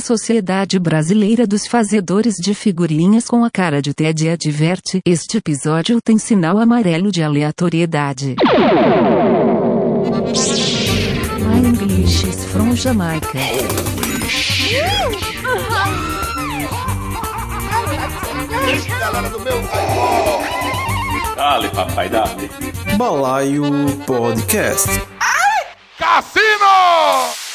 A Sociedade Brasileira dos Fazedores de Figurinhas com a cara de Ted adverte: este episódio tem sinal amarelo de aleatoriedade. My English is from Jamaica. Dale, papai, dale. Balaio Podcast. Cassino!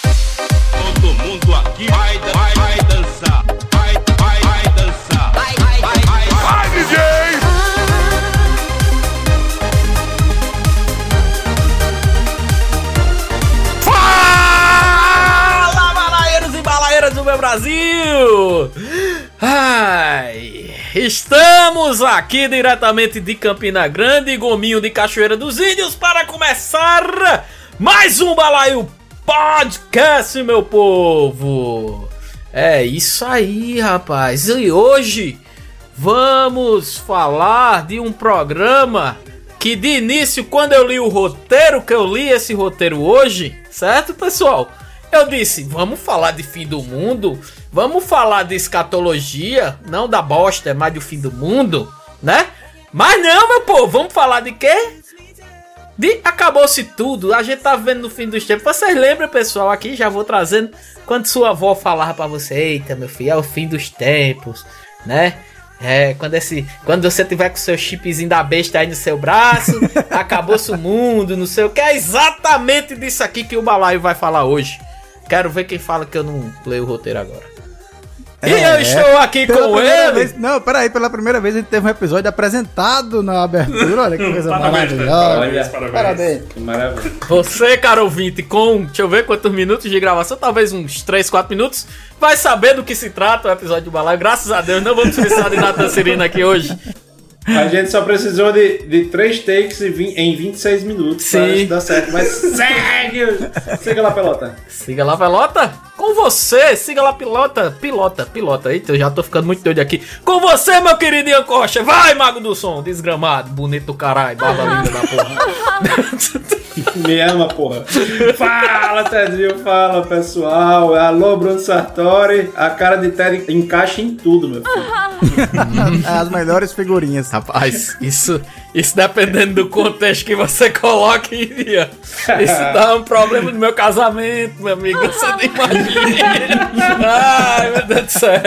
Todo mundo aqui vai, vai, vai dançar. Vai, vai, vai dançar. Vai, vai, vai, vai. Vai, DJ! Fala, balaeiros e balaeiras do meu Brasil! Ai, estamos aqui diretamente de Campina Grande, Gominho de Cachoeira dos Índios, para começar mais um Balaio Podcast, meu povo! É isso aí, rapaz! E hoje vamos falar de um programa que de início, quando eu li o roteiro, que eu li esse roteiro hoje, certo, pessoal? Eu disse, vamos falar de fim do mundo, vamos falar de escatologia, não da bosta, é mais do fim do mundo, né? Mas não, meu povo, vamos falar de quê? De acabou-se tudo, a gente tá vendo no fim dos tempos. Vocês lembram, pessoal, aqui já vou trazendo quando sua avó falava pra você, eita, meu filho, é o fim dos tempos, né? É, quando esse, quando você tiver com seu chipzinho da besta aí no seu braço, acabou-se o mundo, não sei o que, é exatamente disso aqui que o Balaio vai falar hoje. Quero ver quem fala que eu não leio o roteiro agora. E eu estou aqui com ele. Vez, não, peraí, pela primeira vez a gente teve um episódio apresentado na abertura. Olha que coisa Parabéns, maravilhosa. parabéns, parabéns. Parabéns. Que maravilha. Você, caro ouvinte, com, deixa eu ver quantos minutos de gravação, talvez uns 3, 4 minutos, vai saber do que se trata o episódio do Balaio. Graças a Deus, não vamos precisar de Nathan Cirina aqui hoje. A gente só precisou de, de 3 takes em vin- em 26 minutos Sim. pra isso dar certo. Mas segue! Siga lá, pelota. Siga lá, pelota. Com você, siga lá, pilota. Pilota, pilota. Eita, eu já tô ficando muito doido aqui. Com você, meu querido Ian Costa. Vai, mago do som. Desgramado, bonito do caralho. Barba linda da porra. Me ama, porra. Fala, Tedinho, fala, pessoal. Alô, Bruno Sartori. A cara de Ted encaixa em tudo, meu filho. As melhores figurinhas. Rapaz, isso, isso dependendo do contexto que você coloca, Ian. Isso dá um problema no meu casamento, meu amigo. Você nem imagina. Ai, meu Deus do céu.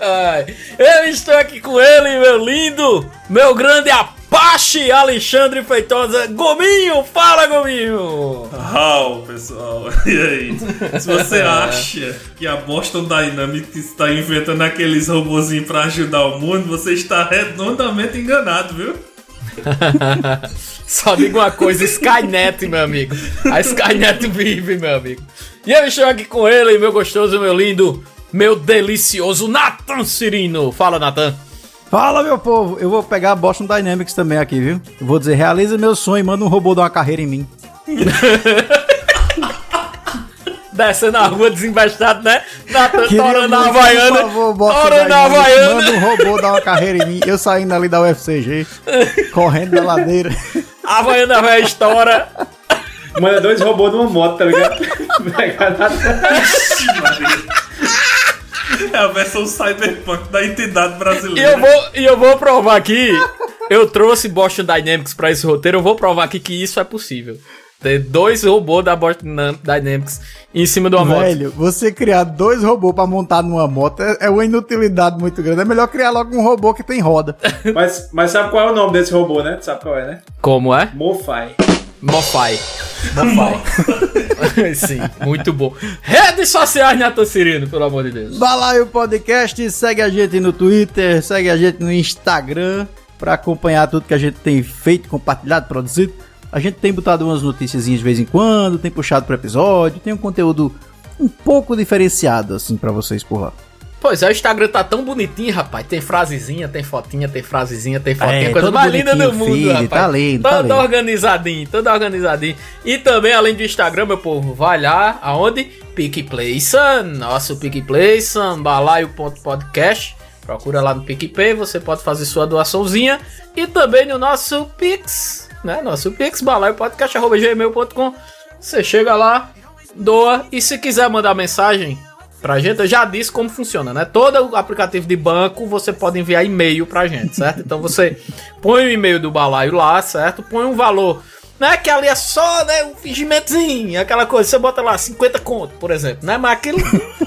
Ai. Eu estou aqui com ele, meu lindo, meu grande Apache Alexandre Feitosa. Gominho, fala, Gominho. How, pessoal? E aí? Se você acha que a Boston Dynamics está inventando aqueles robozinhos para ajudar o mundo, você está redondamente enganado, viu? Só digo uma coisa, Skynet, meu amigo. A Skynet vive, meu amigo. E eu estou aqui com ele, meu gostoso, meu lindo, meu delicioso Nathan Cirino. Fala, Nathan. Fala, meu povo. Eu vou pegar a Boston Dynamics também aqui, viu? Eu vou dizer, realiza meu sonho e manda um robô dar uma carreira em mim. Descendo na rua desinvestado, né? Nathan Queria torando a Havaiana. Torando a Havaiana. manda um robô dar uma carreira em mim. Eu saindo ali da UFCG, correndo da ladeira. A Havaiana vai estoura. Manda dois robôs numa moto, tá ligado? Pegar na- É a versão cyberpunk da entidade E brasileira. eu vou, e eu vou provar aqui. Eu trouxe Boston Dynamics pra esse roteiro. Eu vou provar aqui que isso é possível. Ter dois robôs da Boston Dynamics em cima de uma moto. Velho, você criar dois robôs pra montar numa moto é, é uma inutilidade muito grande. É melhor criar logo um robô que tem roda. Mas, mas sabe qual é o nome desse robô, né? Tu sabe qual é, né? Como é? Mofai. Mofai. Mofai. Sim, muito bom. Redes sociais, Nathan Cirino, pelo amor de Deus. Balaio Podcast, segue a gente no Twitter, segue a gente no Instagram pra acompanhar tudo que a gente tem feito, compartilhado, produzido. A gente tem botado umas notícias de vez em quando, tem puxado pro episódio, tem um conteúdo um pouco diferenciado assim pra vocês por lá. Pois é, o Instagram tá tão bonitinho, rapaz. Tem frasezinha, tem fotinha, tem frasezinha, tem fotinha. É, coisa todo mais linda do mundo, feed, rapaz. tá lindo, todo tá lindo. organizadinho, todo organizadinho. E também, além do Instagram, meu povo, vai lá, aonde? PicPlayson, nosso PicPlayson, balaio.podcast. Procura lá no PicPay, você pode fazer sua doaçãozinha. E também no nosso Pix, né? Nosso Pix, balaiopodcast.gmail.com. Você chega lá, doa. E se quiser mandar mensagem, pra gente, eu já disse como funciona, né? Todo aplicativo de banco você pode enviar e-mail pra gente, certo? Então você põe o e-mail do balaio lá, certo? Põe um valor. Não é que ali é só, né, um fingimentozinho, aquela coisa, você bota lá 50 conto, por exemplo, né? Mas aquilo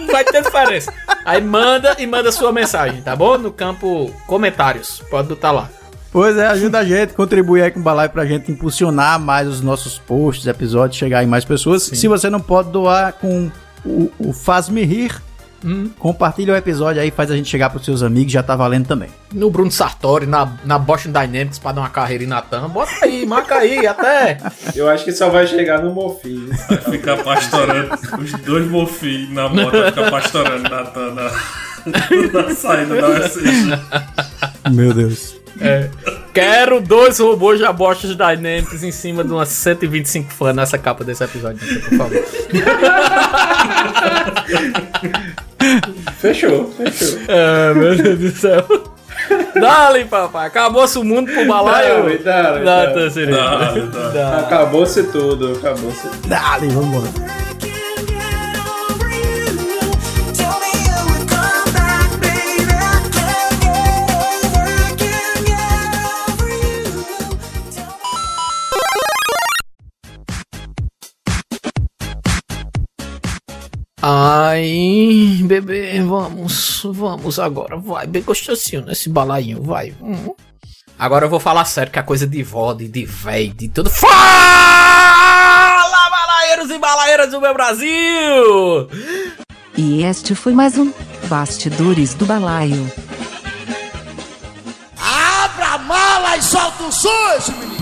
vai ter diferença. Aí manda e manda sua mensagem, tá bom? No campo comentários, pode botar lá. Pois é, ajuda a gente, contribui aí com o Balai pra gente impulsionar mais os nossos posts, episódios, chegar em mais pessoas. Se você não pode doar com o, o Faz-me Rir, compartilha o episódio aí, faz a gente chegar pros seus amigos, já tá valendo também. No Bruno Sartori, na, na Boston Dynamics pra dar uma carreira em Natan, bota aí, marca aí, até. Eu acho que só vai chegar no Mofi. Vai ficar pastorando. Os dois mofinhos na moto vai ficar pastorando na, na, na saída da USG. Meu Deus. Quero dois robôs de abostas Dynamics em cima de umas 125 fãs nessa capa desse episódio, por favor. Fechou, fechou. Ah, meu Deus do céu. Dale, papai. Acabou-se o mundo pro balaio. Dale, Dá, dale. tá, dá. Dá. Acabou-se tudo, acabou-se tudo. Dale, vambora. Ai, bebê, vamos, vamos agora, vai, bem gostosinho nesse balainho, vai. Hum. Agora eu vou falar sério, que a coisa de vó, de, de véi, de tudo. Fala, balaeiros e balaeiras do meu Brasil! E este foi mais um Bastidores do Balaio. Abra a mala e solta o esse menino.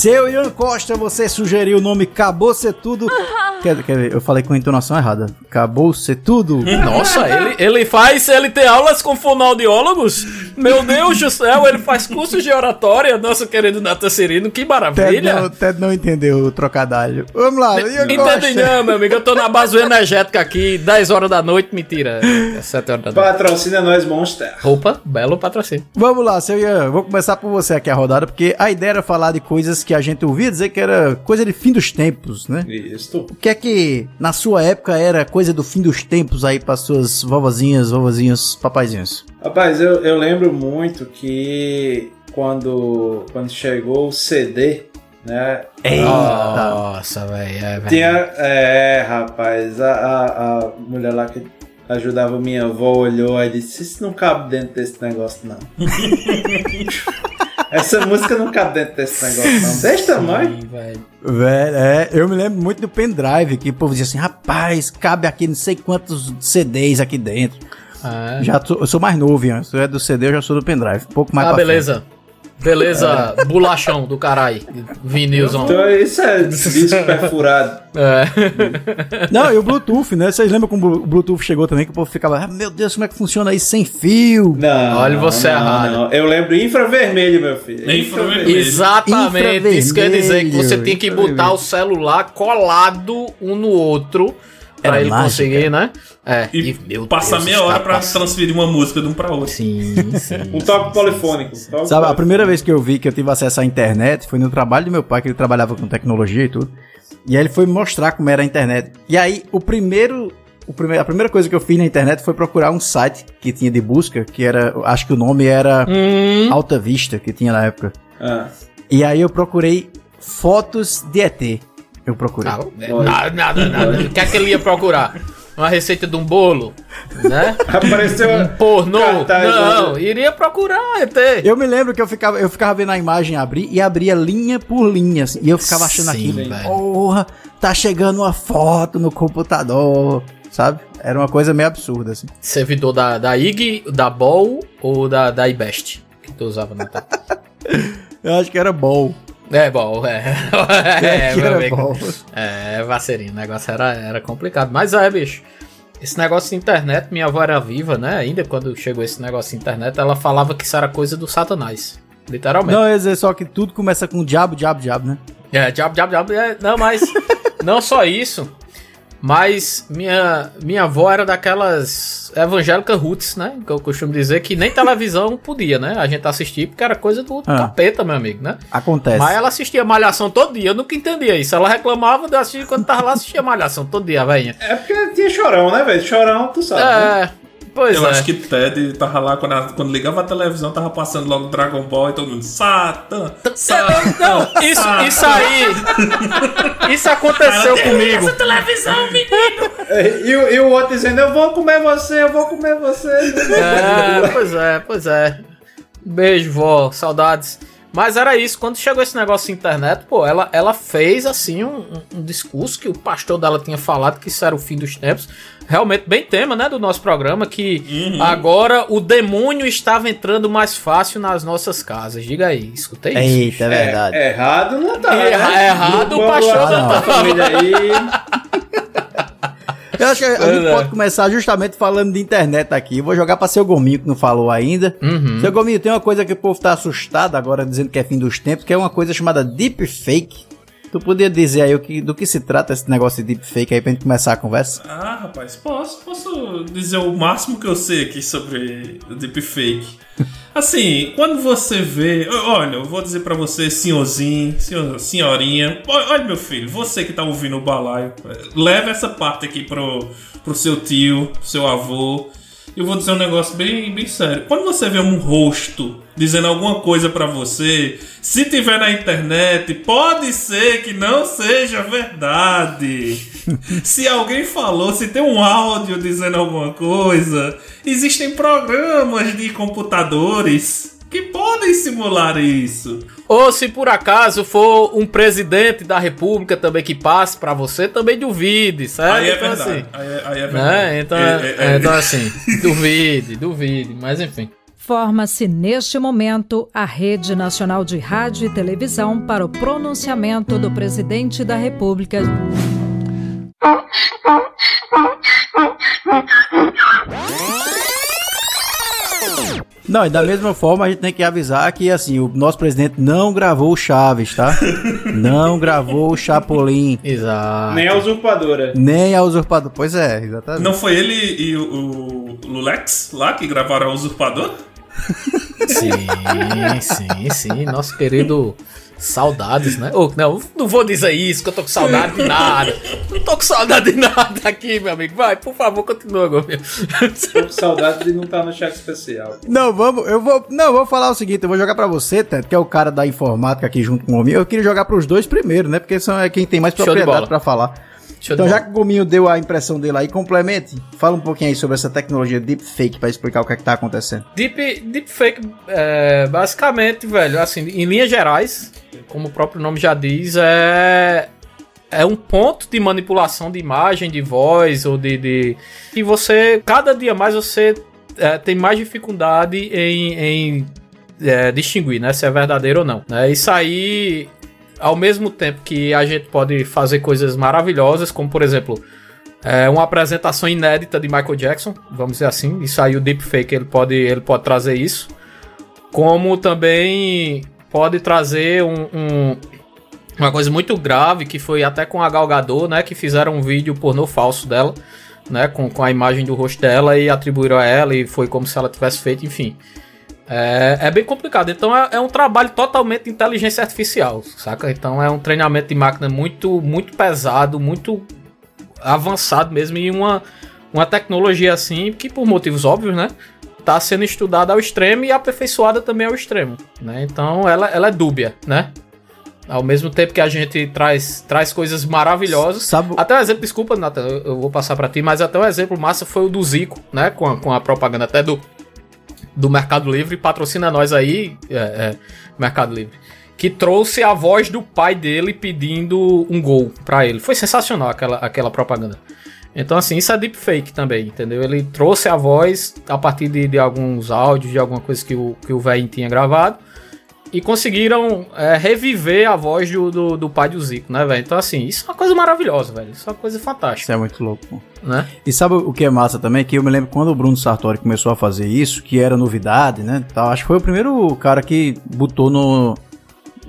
Seu Ian Costa, você sugeriu o nome Acabou Ser Tudo. Quer, quer ver? Eu falei com a entonação errada. Acabou Ser Tudo. Nossa, ele, ele faz, ele tem aulas com fonoaudiólogos? Meu Deus do céu, ele faz cursos de oratória, nosso querido Natan Serino, que Ted maravilha! não, Ted não entendeu o trocadilho. Vamos lá, Ian Entendi Costa. não, meu amigo, eu tô na base energética aqui, 10 horas da noite, mentira, é 7 horas da noite. Patrocina nós, Monster. Roupa, belo patrocínio. Vamos lá, seu Ian. Vou começar por você aqui a rodada, porque a ideia era falar de coisas que a gente ouvia dizer que era coisa de fim dos tempos, né? Isso. O que é que na sua época era coisa do fim dos tempos aí para suas vovozinhas, vovozinhos, papaizinhos? Rapaz, eu, eu lembro muito que quando, quando chegou o CD, né? Eita! Nossa, velho, é. Tinha. É, rapaz, a, a, a mulher lá que ajudava minha avó olhou e disse: Isso não cabe dentro desse negócio, não. Essa música não cabe dentro desse negócio, não. Desse tamanho. Velho. É, eu me lembro muito do pendrive, que o povo dizia assim, rapaz, cabe aqui não sei quantos CDs aqui dentro. É. Já tô- eu sou mais novo. Se tu é do CD, eu já sou do pendrive. Um pouco mais Ah, pra beleza. Beleza, bolachão do caralho. Vinilzão. Então isso é disco perfurado. É. Não, e o Bluetooth, né? Vocês lembram como o Bluetooth chegou também, que o povo ficava, ah, meu Deus, como é que funciona isso sem fio? Não. Olha você não, errado. não. Eu lembro infravermelho, meu filho. Infravermelho. Exatamente. Isso quer dizer que você tem que botar o celular colado um no outro pra Era ele mágica. conseguir, né? É. E, meu passar Deus, meia hora pra passando. transferir uma música de um pra outro. Sim, sim. Um toque polifônico. um toque Sabe, a primeira vez que eu vi que eu tive acesso à internet foi no trabalho do meu pai, que ele trabalhava com tecnologia e tudo. E aí ele foi me mostrar como era a internet. E aí, o primeiro. O primeiro, a primeira coisa que eu fiz na internet foi procurar um site que tinha de busca, que era. Acho que o nome era Hum, Alta Vista, que tinha na época. Ah. E aí eu procurei fotos de ET. Eu procurei. ah, nada, nada, nada. O que é que ele ia procurar? Uma receita de um bolo? Né? Apareceu Um pornô? cartaz Não, lá. iria procurar, ET. Eu me lembro que eu ficava, eu ficava vendo a imagem abrir e abria linha por linha. assim, e eu ficava achando Sim, aquilo. velho. Porra, tá chegando uma foto no computador. Sabe? Era uma coisa meio absurda, assim. Servidor da, da IG, da Ball ou da, da iBest? Que tu usava no tempo. Eu acho que era bom. É, bom, é. é, meu amigo. bom. É, vacerinho, o negócio era, era complicado. Mas é, bicho. Esse negócio de internet, minha avó era viva, né? Ainda quando chegou esse negócio de internet, ela falava que isso era coisa do satanás. Literalmente. Não, eu ia dizer só que tudo começa com diabo, diabo, diabo, né? É, diabo, diabo, diabo. é, não, mas não só isso. Mas minha, minha avó era daquelas evangélicas roots, né? Que eu costumo dizer que nem televisão podia, né? A gente assistir porque era coisa do Ah. capeta, meu amigo, né? Acontece. Mas ela assistia Malhação todo dia, eu nunca entendia isso. Ela reclamava de assistir quando tava lá, assistia Malhação todo dia, velhinha. É porque tinha chorão, né, velho? Chorão, tu sabe. né? Pois Eu é. acho que Ted tava lá, quando, a- quando ligava a televisão, tava passando logo Dragon Ball e todo mundo, Satan, Satan. Não, isso, isso aí. Isso aconteceu comigo. É, E, o- e o outro dizendo, eu vou comer você, eu vou comer você. É, pois é, pois é. Beijo, vó, saudades. Mas era isso, quando chegou esse negócio de internet, pô, ela, ela fez assim um, um- discurso que o pastor dela tinha falado que isso era o fim dos tempos. Realmente bem tema, né, do nosso programa, que agora o demônio estava entrando mais fácil nas nossas casas. Diga aí, escutei isso. Eita, é verdade. É, errado não tá. Erra- né? errado o pastor não tá. família aí. Eu acho que a Pois gente é. pode começar justamente falando de internet aqui. Eu vou jogar pra seu Gominho, que não falou ainda. Uhum. Seu Gominho, tem uma coisa que o povo tá assustado agora, dizendo que é fim dos tempos, que é uma coisa chamada deepfake. Tu podia dizer aí o que, do que se trata esse negócio de deepfake aí pra gente começar a conversa? Ah, rapaz, posso, posso dizer o máximo que eu sei aqui sobre o deepfake. Assim, quando você vê. Olha, eu vou dizer pra você, senhorzinho, senhor- senhorinha. Olha, meu filho, você que tá ouvindo o balaio, leva essa parte aqui pro, pro seu tio, pro seu avô. Eu vou dizer um negócio bem, bem sério. Quando você vê um rosto dizendo alguma coisa pra você, se tiver na internet, pode ser que não seja verdade. se alguém falou, se tem um áudio dizendo alguma coisa, existem programas de computadores que podem simular isso. Ou se por acaso for um presidente da república também que passe pra você, também duvide, certo? Aí é Então, verdade. assim, Aí é, aí é verdade. né? Então, É- é- é- é- então assim, duvide, duvide, mas enfim. Forma-se neste momento a Rede Nacional de Rádio e Televisão para o pronunciamento do Presidente da República. Não, e da mesma forma a gente tem que avisar que, assim, o nosso presidente não gravou o Chaves, tá? não gravou o Chapolin, Exato. Nem a usurpadora. nem a usurpador. Pois é, exatamente. Não foi ele e o, o Lulex lá que gravaram o Usurpador? Sim, sim, sim. Nosso querido saudades, né? Ou, não, não vou dizer isso, que eu tô com saudade de nada. Não tô com saudade de nada aqui, meu amigo. Vai, por favor, continua, Gomes. Tô com saudade de não estar no chat especial. Não, vamos, eu vou, não, eu vou falar o seguinte, eu vou jogar pra você, Ted, que é o cara da informática aqui junto com o Gominho. Eu queria jogar pros dois primeiro, né? Porque são é quem tem mais Show propriedade pra falar. Então, já que o Gominho deu a impressão dele aí, complemente. Fala um pouquinho aí sobre essa tecnologia deepfake pra explicar o que é que tá acontecendo. Deep, deepfake, é, basicamente, velho, assim, em linhas gerais, como o próprio nome já diz, é, é um ponto de manipulação de imagem, de voz, ou de. de e você, cada dia mais, você é, tem mais dificuldade em, em é, distinguir, né, se é verdadeiro ou não. Né? Isso aí, ao mesmo tempo que a gente pode fazer coisas maravilhosas, como por exemplo. É uma apresentação inédita de Michael Jackson, vamos dizer assim. Isso aí o deepfake ele pode, ele pode trazer isso. Como também pode trazer um, um- uma coisa muito grave que foi até com a Gal Gadot, né, que fizeram um vídeo pornô falso dela, né, com, com a imagem do rosto dela e atribuíram a ela e foi como se ela tivesse feito, enfim. É, é bem complicado. Então é, é um trabalho totalmente de inteligência artificial, saca? Então é um treinamento de máquina muito, muito pesado, muito avançado mesmo e uma, uma tecnologia assim que por motivos óbvios, né? Tá sendo estudada ao extremo e aperfeiçoada também ao extremo, né? Então ela, ela é dúbia, né? Ao mesmo tempo que a gente traz, traz coisas maravilhosas. Sabe- Até um exemplo, desculpa, Nathan, eu, vou passar pra ti, mas até um exemplo massa foi o do Zico, né? Com a, com a propaganda até do, do Mercado Livre, patrocina nós aí, é, é, Mercado Livre, que trouxe a voz do pai dele pedindo um gol pra ele. Foi sensacional aquela, aquela propaganda. Então, assim, isso é deepfake também, entendeu? Ele trouxe a voz a partir de, de alguns áudios, de alguma coisa que o, que o velho tinha gravado. E conseguiram é, reviver a voz do, do, do pai do Zico, né, velho? Então, assim, isso é uma coisa maravilhosa, velho. Isso é uma coisa Isso fantástica, é muito louco, né? E sabe o que é massa também? Que eu me lembro quando o Bruno Sartori começou a fazer isso, que era novidade, né? Tal, acho que foi o primeiro cara que botou no,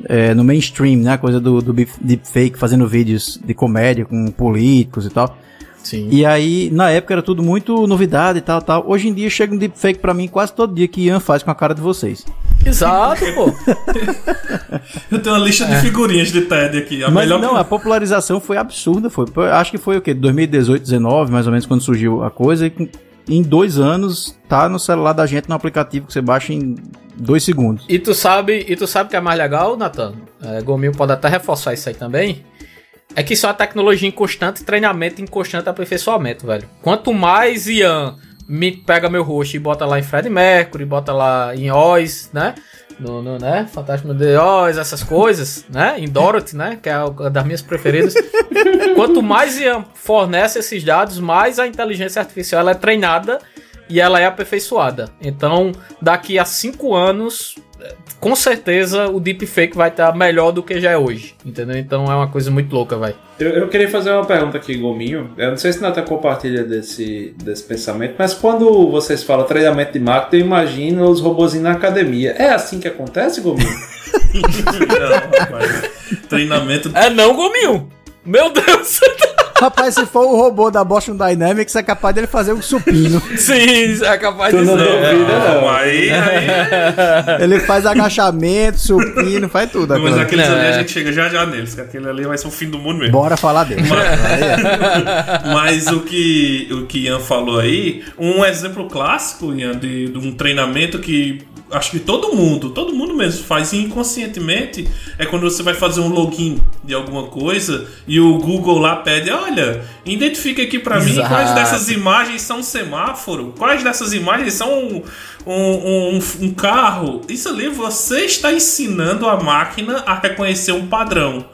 é, no mainstream, né? A coisa do, do deepfake, fazendo vídeos de comédia com políticos e tal. Sim. E aí, na época era tudo muito novidade e tal, tal. Hoje em dia chega um deepfake pra mim quase todo dia que Ian faz com a cara de vocês. Exato, pô. Eu tenho uma lista de figurinhas de TED aqui. A Mas melhor não, a popularização foi absurda, foi. Acho que foi o quê? 2018, 19, mais ou menos, quando surgiu a coisa. E em dois anos, tá no celular da gente no aplicativo que você baixa em dois segundos. E tu sabe, e tu sabe o que é mais legal, Nathan? É, Gominho pode até reforçar isso aí também. É que isso é uma tecnologia em constante treinamento, em constante aperfeiçoamento, velho. Quanto mais Ian me pega meu rosto e bota lá em Fred Mercury, bota lá em Oz, né? No, no, né? Fantasma de Oz, essas coisas, né? Em Dorothy, né? Que é uma das minhas preferidas. Quanto mais Ian fornece esses dados, mais a inteligência artificial ela é treinada e ela é aperfeiçoada. Então, daqui a cinco anos, com certeza o deepfake vai estar melhor do que já é hoje. Entendeu? Então é uma coisa muito louca, vai. Eu, eu queria fazer uma pergunta aqui, Gominho. Eu não sei se o Nathan compartilha desse, desse pensamento, mas quando vocês falam treinamento de máquina, eu imagino os robozinhos na academia. É assim que acontece, Gominho? Não, rapaz. Treinamento. É não, Gominho! Meu Deus! Rapaz, se for o robô da Boston Dynamics, é capaz dele fazer um supino. Sim, é capaz Tu de não ser. duvida, Não, não. aí, aí. Ele faz agachamento, supino, faz tudo. Mas agora. aqueles ali a É. gente chega já já neles, que aquele ali vai ser o fim do mundo mesmo. Bora falar dele. Mas o que o que Ian falou aí, um exemplo clássico, Ian, de, de um treinamento que acho que todo mundo, todo mundo mesmo faz inconscientemente, é quando você vai fazer um login de alguma coisa e o Google lá pede, olha, identifica aqui pra mim quais dessas imagens são um semáforo, quais dessas imagens são um, um, um, um carro. Isso ali você está ensinando a máquina a reconhecer um padrão.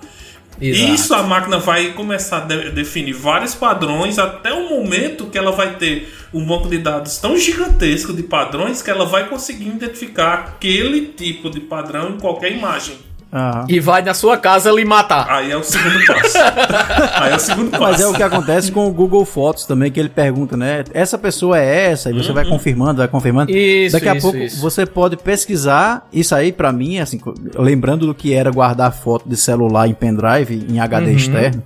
Exato. Isso a máquina vai começar a de- definir vários padrões até o momento que ela vai ter um banco de dados tão gigantesco de padrões que ela vai conseguir identificar aquele tipo de padrão em qualquer imagem. Aham. E vai na sua casa lhe matar. Aí é o segundo passo. Aí é o segundo passo. Mas é o que acontece com o Google Fotos também, que ele pergunta, né? Essa pessoa é essa, e você vai confirmando, vai confirmando. Isso, Daqui a isso, pouco isso. você pode pesquisar. Isso aí, pra mim, assim, lembrando do que era guardar foto de celular em pendrive, em HD Uhum. externo.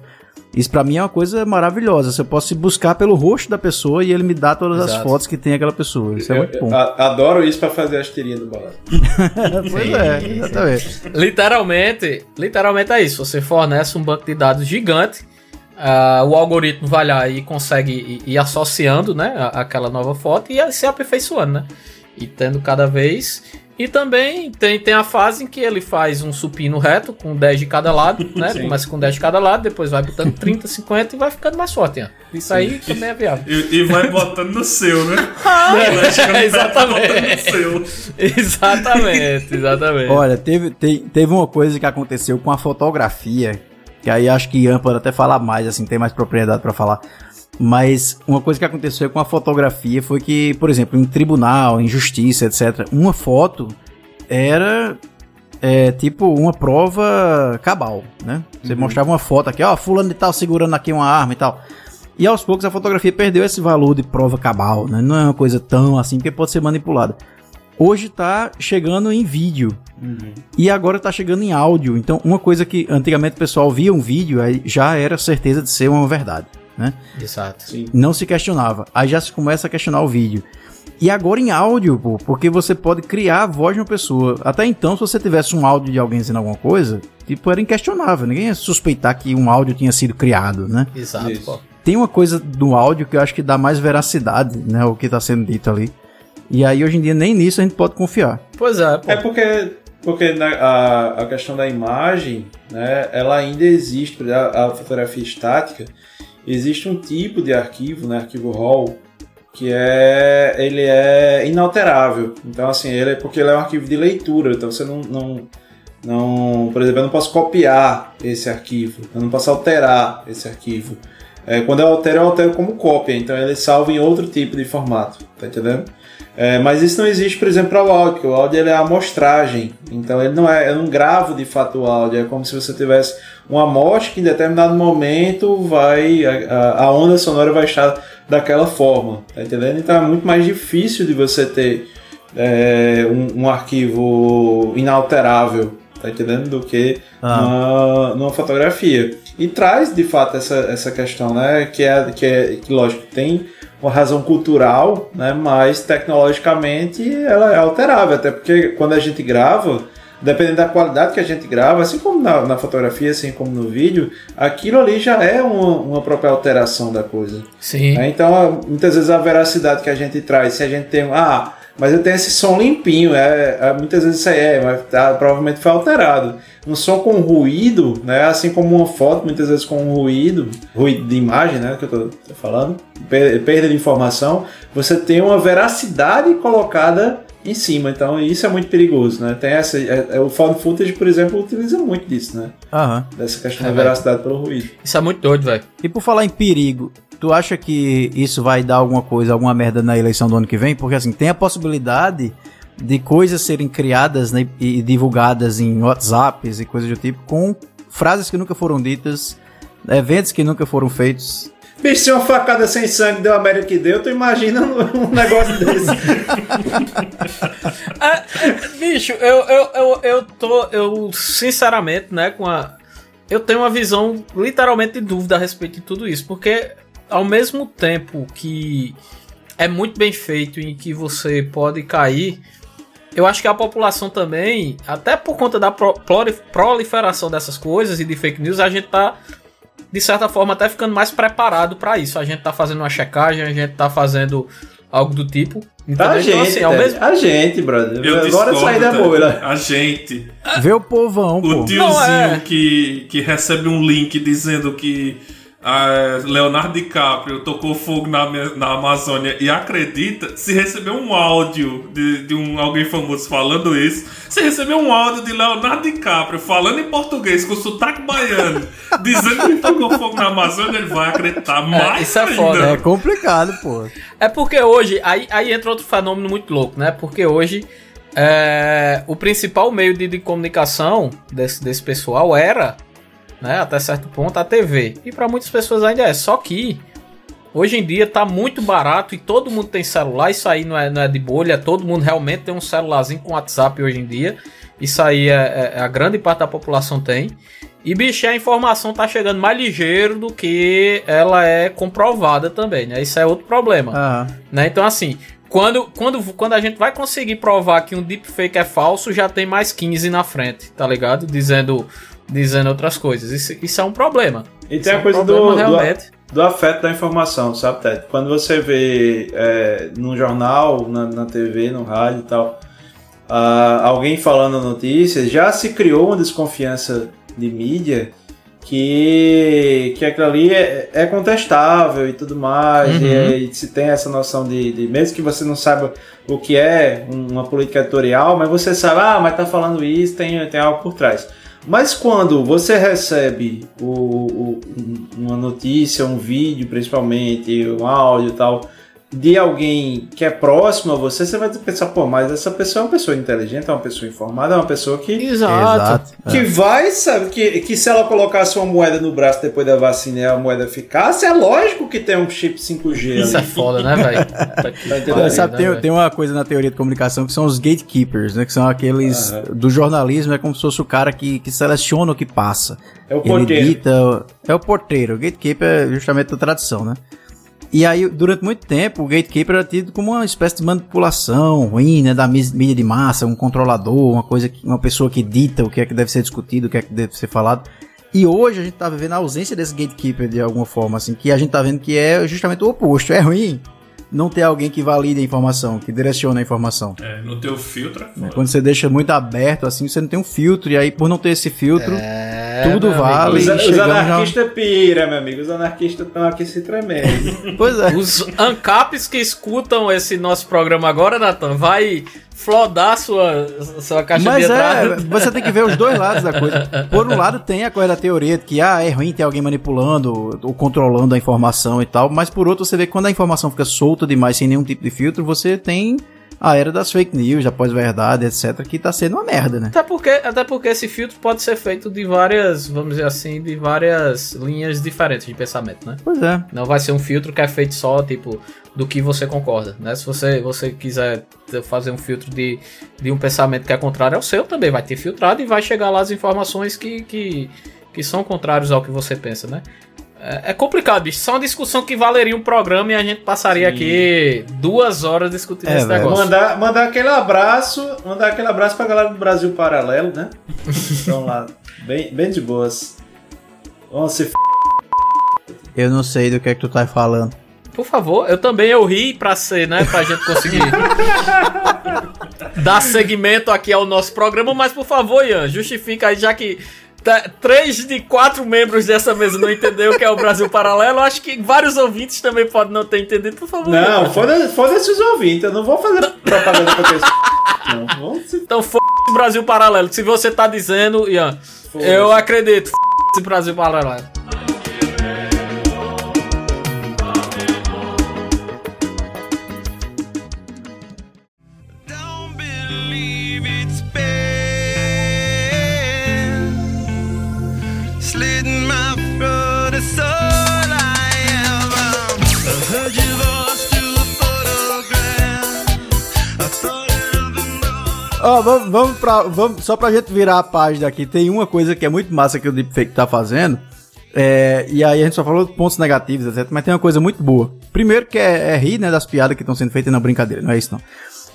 Isso pra mim é uma coisa maravilhosa. Você pode se buscar pelo rosto da pessoa e ele me dá todas as Exato. fotos que tem aquela pessoa. Isso é muito Eu- bom. a- adoro isso pra fazer as tirinhas do balanço. pois é, exatamente. Literalmente, literalmente é isso. Você fornece um banco de dados gigante. ah, o algoritmo vai lá e consegue ir, ir associando, né, a- aquela nova foto e se aperfeiçoando, né? E tendo cada vez. E também tem, tem a fase em que ele faz um supino reto com 10 de cada lado, né? Começa com 10 de cada lado, depois vai botando 30, 50 e vai ficando mais forte. né? Isso aí também é viável. E, e vai botando no seu, né? Vai chegando perto, exatamente. botando no seu. exatamente, exatamente. Olha, teve, te- teve uma coisa que aconteceu com a fotografia, que aí acho que Ian pode até falar mais, assim, tem mais propriedade pra falar. Mas uma coisa que aconteceu com a fotografia foi que, por exemplo, em tribunal, em justiça, etc., uma foto era é, tipo uma prova cabal, né? Você mostrava uma foto aqui, ó, fulano de tal segurando aqui uma arma e tal. E aos poucos a fotografia perdeu esse valor de prova cabal, né? Não é uma coisa tão assim, porque pode ser manipulada. Hoje tá chegando em vídeo. E agora tá chegando em áudio. Então, uma coisa que antigamente o pessoal via um vídeo, aí já era certeza de ser uma verdade, né? Exato. Não se questionava. Aí já se começa a questionar o vídeo. E agora em áudio, pô, porque você pode criar a voz de uma pessoa. Até então, se você tivesse um áudio de alguém dizendo alguma coisa, tipo, era inquestionável. Ninguém ia suspeitar que um áudio tinha sido criado, né? Exato, Isso. pô. Tem uma coisa do áudio que eu acho que dá mais veracidade, né? O que tá sendo dito ali. E aí, hoje em dia, nem nisso a gente pode confiar. Pois é, pô. É porque, porque na- a, a questão da imagem, né, ela ainda existe, a, a fotografia estática, existe um tipo de arquivo, né, arquivo RAW, que é, ele é inalterável. Então, assim, ele é porque ele é um arquivo de leitura, então você não, não, não por exemplo, eu não posso copiar esse arquivo, eu não posso alterar esse arquivo. É, quando eu altero, eu altero como cópia, então ele salva em outro tipo de formato, tá entendendo? É, mas isso não existe, por exemplo, para o áudio, o áudio é a amostragem. Então ele não é, eu não gravo de fato o áudio, é como se você tivesse uma amostra que em determinado momento vai a- a onda sonora vai estar daquela forma, tá entendendo? Então é muito mais difícil de você ter é, um, um arquivo inalterável, tá entendendo? Do que Ah. numa, numa fotografia. E traz, de fato, essa, essa questão, né? Que é, que é que, lógico, tem uma razão cultural, né? Mas tecnologicamente ela é alterável, até porque quando a gente grava, dependendo da qualidade que a gente grava, assim como na, na fotografia, assim como no vídeo, aquilo ali já é uma, uma própria alteração da coisa. Sim. né? Então, muitas vezes a veracidade que a gente traz, se a gente tem, ah, mas eu tenho esse som limpinho, é, é, muitas vezes isso aí é, mas tá, provavelmente foi alterado. Um som com ruído, né, assim como uma foto, muitas vezes com um ruído, ruído de imagem, né, que eu tô, tô falando, per- perda de informação, você tem uma veracidade colocada em cima, então isso é muito perigoso, né? Tem essa, é- é- o found footage, por exemplo, utiliza muito disso, né? Aham. Dessa questão É, da veracidade pelo ruído. Isso é muito doido, velho. E por falar em perigo, tu acha que isso vai dar alguma coisa, alguma merda na eleição do ano que vem? Porque assim, tem a possibilidade de coisas serem criadas né, e divulgadas em WhatsApps e coisas do tipo com frases que nunca foram ditas, eventos que nunca foram feitos. Bicho, se uma facada sem sangue deu a merda que deu, tu imagina um negócio desse. É, é, bicho, eu, eu, eu, eu tô. Eu, sinceramente, né, com a. Eu tenho uma visão literalmente de dúvida a respeito de tudo isso. Porque ao mesmo tempo que é muito bem feito e que você pode cair. Eu acho que a população também, até por conta da pro- proli- proliferação dessas coisas e de fake news, a gente tá, de certa forma, até ficando mais preparado pra isso. A gente tá fazendo uma checagem, a gente tá fazendo algo do tipo. Entendeu? A Então, gente, assim, ao mesmo a gente, brother. Eu Agora discordo, sair da bolha. A gente. Vê o povão, O pô. tiozinho Não, é. que, que recebe um link dizendo que Leonardo DiCaprio tocou fogo na, na Amazônia e acredita, se receber um áudio de, de um, alguém famoso falando isso, se receber um áudio de Leonardo DiCaprio falando em português com sotaque baiano, dizendo que tocou fogo na Amazônia, ele vai acreditar mais isso é ainda. foda, É complicado, pô. É porque hoje, aí, aí entra outro fenômeno muito louco, né? Porque hoje é, o principal meio de, de comunicação desse, desse pessoal era, né, até certo ponto, a TV. E para muitas pessoas ainda é. Só que hoje em dia tá muito barato e todo mundo tem celular. Isso aí não é, não é de bolha, todo mundo realmente tem um celularzinho com WhatsApp hoje em dia. Isso aí é, é- a grande parte da população tem. E, bicho, a informação tá chegando mais ligeiro do que ela é comprovada também, né? Isso é outro problema. Ah, Né? Então, assim, quando, quando, quando a gente vai conseguir provar que um deepfake é falso, já tem mais 15 na frente, tá ligado? Dizendo, dizendo outras coisas. Isso, isso é um problema. E Isso tem é a um coisa do, problema, do, realmente. do afeto da informação, sabe, Ted? Quando você vê é, num jornal, na, na TV, no rádio e tal, ah, alguém falando notícias, já se criou uma desconfiança de mídia que, que aquilo ali é, é contestável e tudo mais, Uhum. e, aí se tem essa noção de, de- mesmo que você não saiba o que é uma política editorial, mas você sabe, ah, mas tá falando isso, tem, tem algo por trás. Mas quando você recebe o, o- uma notícia, um vídeo principalmente, um áudio e tal, de alguém que é próximo a você, você vai pensar, pô, mas essa pessoa é uma pessoa inteligente, é uma pessoa informada, é uma pessoa que, Exato. que vai, sabe, que, que se ela colocasse uma moeda no braço depois da vacina e a moeda ficasse, é lógico que tem um chip 5G Isso é ali. foda, né, velho? Tá Sabe, né, tem, tem uma coisa na teoria de comunicação que são os gatekeepers, né? Que são aqueles Aham. do jornalismo, é como se fosse o cara que, que seleciona o que passa. É o Ele porteiro. dita. É o porteiro. O gatekeeper é justamente a tradução, né? E aí, durante muito tempo, o gatekeeper era tido como uma espécie de manipulação ruim, né? Da mídia de massa, um controlador, uma coisa, uma pessoa que dita o que é que deve ser discutido, o que é que deve ser falado. E hoje a gente tá vivendo a ausência desse gatekeeper de alguma forma, assim, que a gente tá vendo que é justamente o oposto. É ruim não ter alguém que valide a informação, que direciona a informação. É, no teu filtro é foda. Quando você deixa muito aberto, assim, você não tem um filtro, e aí por não ter esse filtro, É, tudo vale. Os, amigo. os chegamos já- anarquistas pira, meu amigo. Os anarquistas estão aqui se tremendo. Pois é. Os ANCAPs que escutam esse nosso programa agora, Nathan, vai flodar sua, sua caixa Mas de é, entrada. você tem que ver os dois lados da coisa. Por um lado tem a coisa da teoria de que ah, é ruim ter alguém manipulando ou controlando a informação e tal, mas por outro você vê que quando a informação fica solta demais, sem nenhum tipo de filtro, você tem a era das fake news, da pós-verdade, etc, que tá sendo uma merda, né? Até porque, até porque esse filtro pode ser feito de várias, vamos dizer assim, de várias linhas diferentes de pensamento, né? Pois é. Não vai ser um filtro que é feito só, tipo, do que você concorda, né? Se você, você quiser fazer um filtro de, de um pensamento que é contrário ao seu, também vai ter filtrado e vai chegar lá as informações que, que, que são contrários ao que você pensa, né? É, é complicado, bicho. É uma discussão que valeria um programa e a gente passaria Sim. aqui duas horas discutindo É, esse velho. negócio. Mandar, mandar aquele abraço, mandar aquele abraço pra galera do Brasil Paralelo, né? Estão lá, bem, bem de boas. Vamos se f... Eu não sei do que é que tu tá falando. Por favor, eu também eu ri pra ser, né? Pra gente conseguir dar segmento aqui ao nosso programa, mas por favor, Ian, justifica aí, já que três de quatro membros dessa mesa não entenderam o que é o Brasil Paralelo, acho que vários ouvintes também podem não ter entendido, por favor. Não, Ian. foda- foda-se os ouvintes, eu não vou fazer propaganda pra esse. Não, vamos se Então f o Brasil Paralelo. Se você tá dizendo, Ian, Foda-se. eu acredito. F o Brasil Paralelo. Ó, vamos, vamos pra. Vamos, só pra gente virar a página aqui, tem uma coisa que é muito massa que o Deepfake tá fazendo. É, e aí a gente só falou de pontos negativos, etc. Mas tem uma coisa muito boa. Primeiro que é, é rir, né, das piadas que estão sendo feitas, não, brincadeira, não é isso não.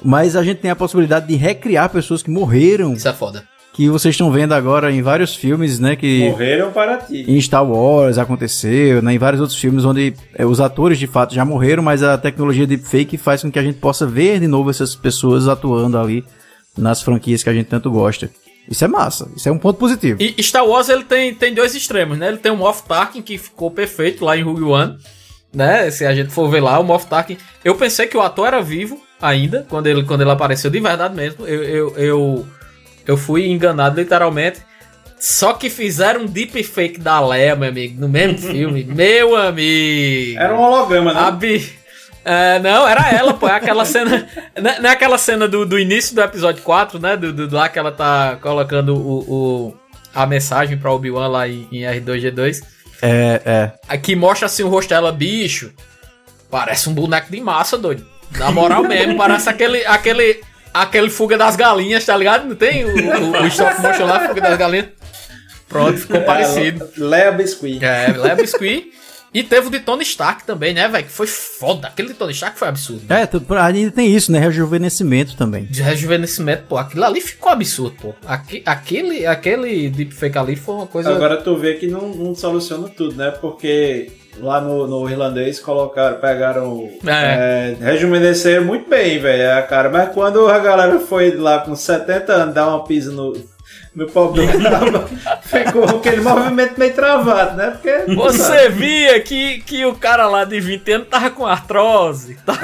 Mas a gente tem a possibilidade de recriar pessoas que morreram, Isso é foda. que vocês estão vendo agora em vários filmes, né, que... morreram para ti. Em Star Wars aconteceu, né, em vários outros filmes onde é, os atores de fato já morreram, mas a tecnologia deepfake faz com que a gente possa ver de novo essas pessoas atuando ali nas franquias que a gente tanto gosta. Isso é massa, isso é um ponto positivo. E Star Wars ele tem, tem dois extremos, né? Ele tem o Moff Tarkin que ficou perfeito lá em Rogue One, né? Se a gente for ver lá, o Moff Tarkin. Eu pensei que o ator era vivo ainda quando ele, quando ele apareceu de verdade mesmo. Eu, eu, eu, eu fui enganado literalmente. Só que fizeram um deepfake da Leia, meu amigo, no mesmo filme. meu amigo. Era um holograma, né? A Bi- É, não, era ela, pô. É aquela cena. Não é não é aquela cena do, do início do episódio 4, né? Do, do- lá que ela tá colocando o, o- a mensagem pra Obi-Wan lá em, em R2G2. É, é. Aqui mostra assim o rosto dela, bicho. Parece um boneco de massa, doido. Na moral mesmo, parece aquele. aquele. aquele fuga das galinhas, tá ligado? Não tem o, o, o stop motion lá, fuga das galinhas. Pronto, ficou parecido. É, Leia Biscuit. É, leva biscuit. E teve o de Tony Stark também, né, velho? Que foi foda. Aquele de Tony Stark foi absurdo. É, tu- ainda tem isso, né? Rejuvenescimento também. De rejuvenescimento, pô. Aquilo ali ficou absurdo, pô. Aque- aquele, aquele deepfake ali foi uma coisa. Agora tu vê que não, não soluciona tudo, né? Porque lá no, no irlandês colocaram, pegaram. É. É. rejuvenesceram muito bem, velho, a cara. Mas quando a galera foi lá com 70 anos dar uma pisa no. No pobre do cabo, ficou aquele movimento meio travado, né? Porque. Você via que, que o cara lá de 20 anos tava com artrose. Tava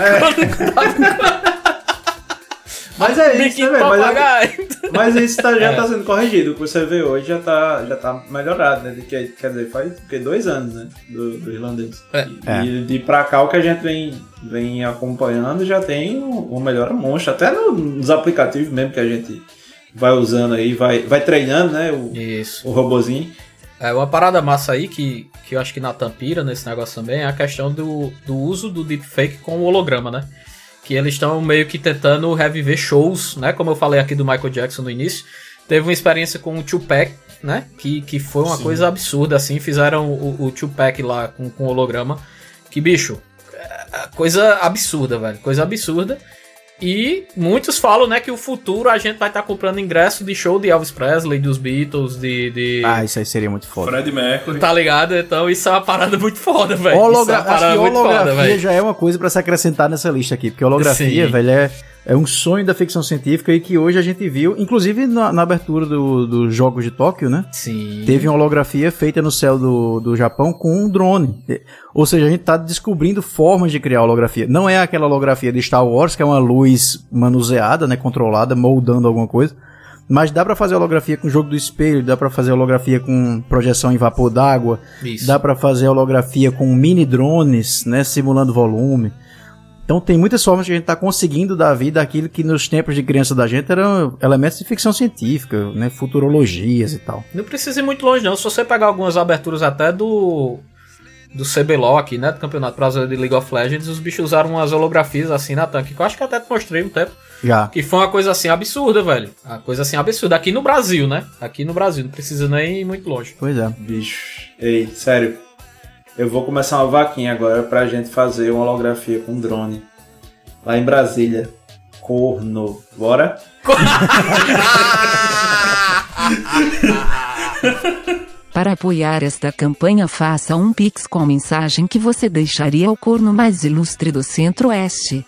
Mas é isso, né, velho? Mas, é- mas isso tá- já É. tá sendo corrigido. O que você vê hoje já tá, já tá melhorado, né? De que, quer dizer, faz que, dois anos, né? Do, do irlandês. É. E de pra cá o que a gente vem, vem acompanhando já tem um, um melhor monstro. Até no- nos aplicativos mesmo que a gente vai usando aí, vai, vai treinando, né? O, Isso. o robozinho. É uma parada massa aí que, que eu acho que na Tampira, nesse negócio também, é a questão do, do uso do deepfake com o holograma, né? Que eles estão meio que tentando reviver shows, né? Como eu falei aqui do Michael Jackson no início. Teve uma experiência com o Tupac, né? Que, que foi uma Sim. coisa absurda, assim. Fizeram o, o Tupac lá com, com holograma. Que, bicho, é coisa absurda, velho. Coisa absurda. E muitos falam, né, que o futuro a gente vai estar comprando ingresso de show de Elvis Presley, dos Beatles, de... de... Ah, isso aí seria muito foda. Fred Mercury. Tá ligado? Então isso é uma parada muito foda, velho. Hologra... É foda, holografia velho. já é uma coisa pra se acrescentar nessa lista aqui, porque holografia, velho, é, é um sonho da ficção científica e que hoje a gente viu, inclusive na, na abertura do- dos Jogos de Tóquio, né? Sim. Teve uma holografia feita no céu do, do Japão com um drone. Ou seja, a gente tá descobrindo formas de criar holografia. Não é aquela holografia de Star Wars, que é uma luz manuseada, né, controlada, moldando alguma coisa. Mas dá pra fazer holografia com jogo do espelho, dá pra fazer holografia com projeção em vapor d'água, dá pra fazer holografia com mini drones, né, simulando volume. Então tem muitas formas que a gente tá conseguindo dar vida àquilo que nos tempos de criança da gente eram elementos de ficção científica, né? Futurologias e tal. Não precisa ir muito longe, não. Se você pegar algumas aberturas até do. Do CBLOL aqui, né? Do Campeonato Brasileiro de League of Legends, os bichos usaram umas holografias assim na tanque, que eu acho que até te mostrei um tempo. Já. Que foi uma coisa assim absurda, velho. Uma coisa assim absurda. Aqui no Brasil, né? Aqui no Brasil, não precisa nem ir muito longe. Pois é. Bicho. Ei, sério. Eu vou começar uma vaquinha agora pra gente fazer uma holografia com drone. Lá em Brasília. Corno. Bora? Para apoiar esta campanha, faça um pix com a mensagem que você deixaria ao corno mais ilustre do Centro-Oeste.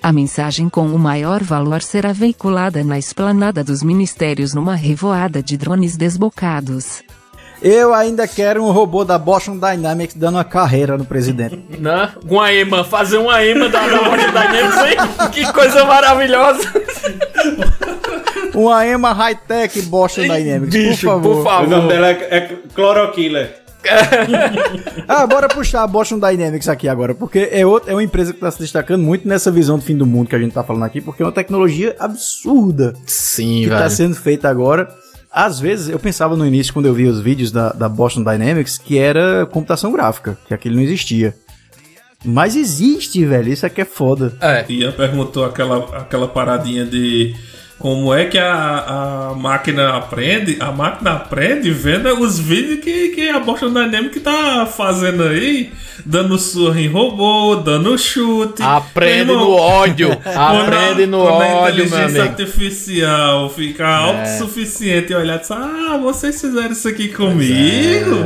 A mensagem com o maior valor será veiculada na esplanada dos ministérios numa revoada de drones desbocados. Eu ainda quero um robô da Boston Dynamics dando uma carreira no presidente. Né? Uma EMA, fazer uma EMA da, da Rocha Dynamics, hein? Que coisa maravilhosa. Uma EMA High-Tech Boston Dynamics, Bicho, por favor. por favor. O nome dela é, é Chlorokiller. Ah, bora puxar a Boston Dynamics aqui agora, porque é, outra, é uma empresa que está se destacando muito nessa visão do fim do mundo que a gente tá falando aqui, porque é uma tecnologia absurda Sim, que tá sendo feita agora. Às vezes, eu pensava no início, quando eu via os vídeos da, da Boston Dynamics, que era computação gráfica, que aquilo não existia. Mas existe, velho, isso aqui é foda. É. Ian perguntou aquela, aquela paradinha de como é que a, a máquina aprende. A máquina aprende vendo os vídeos que, que a Boston Dynamics tá fazendo aí, dando surra em robô, dando chute. Aprende irmão, no ódio. Aprende no quando a ódio, meu inteligência. É. artificial fica autossuficiente e olhar e dizer, ah, vocês fizeram isso aqui comigo?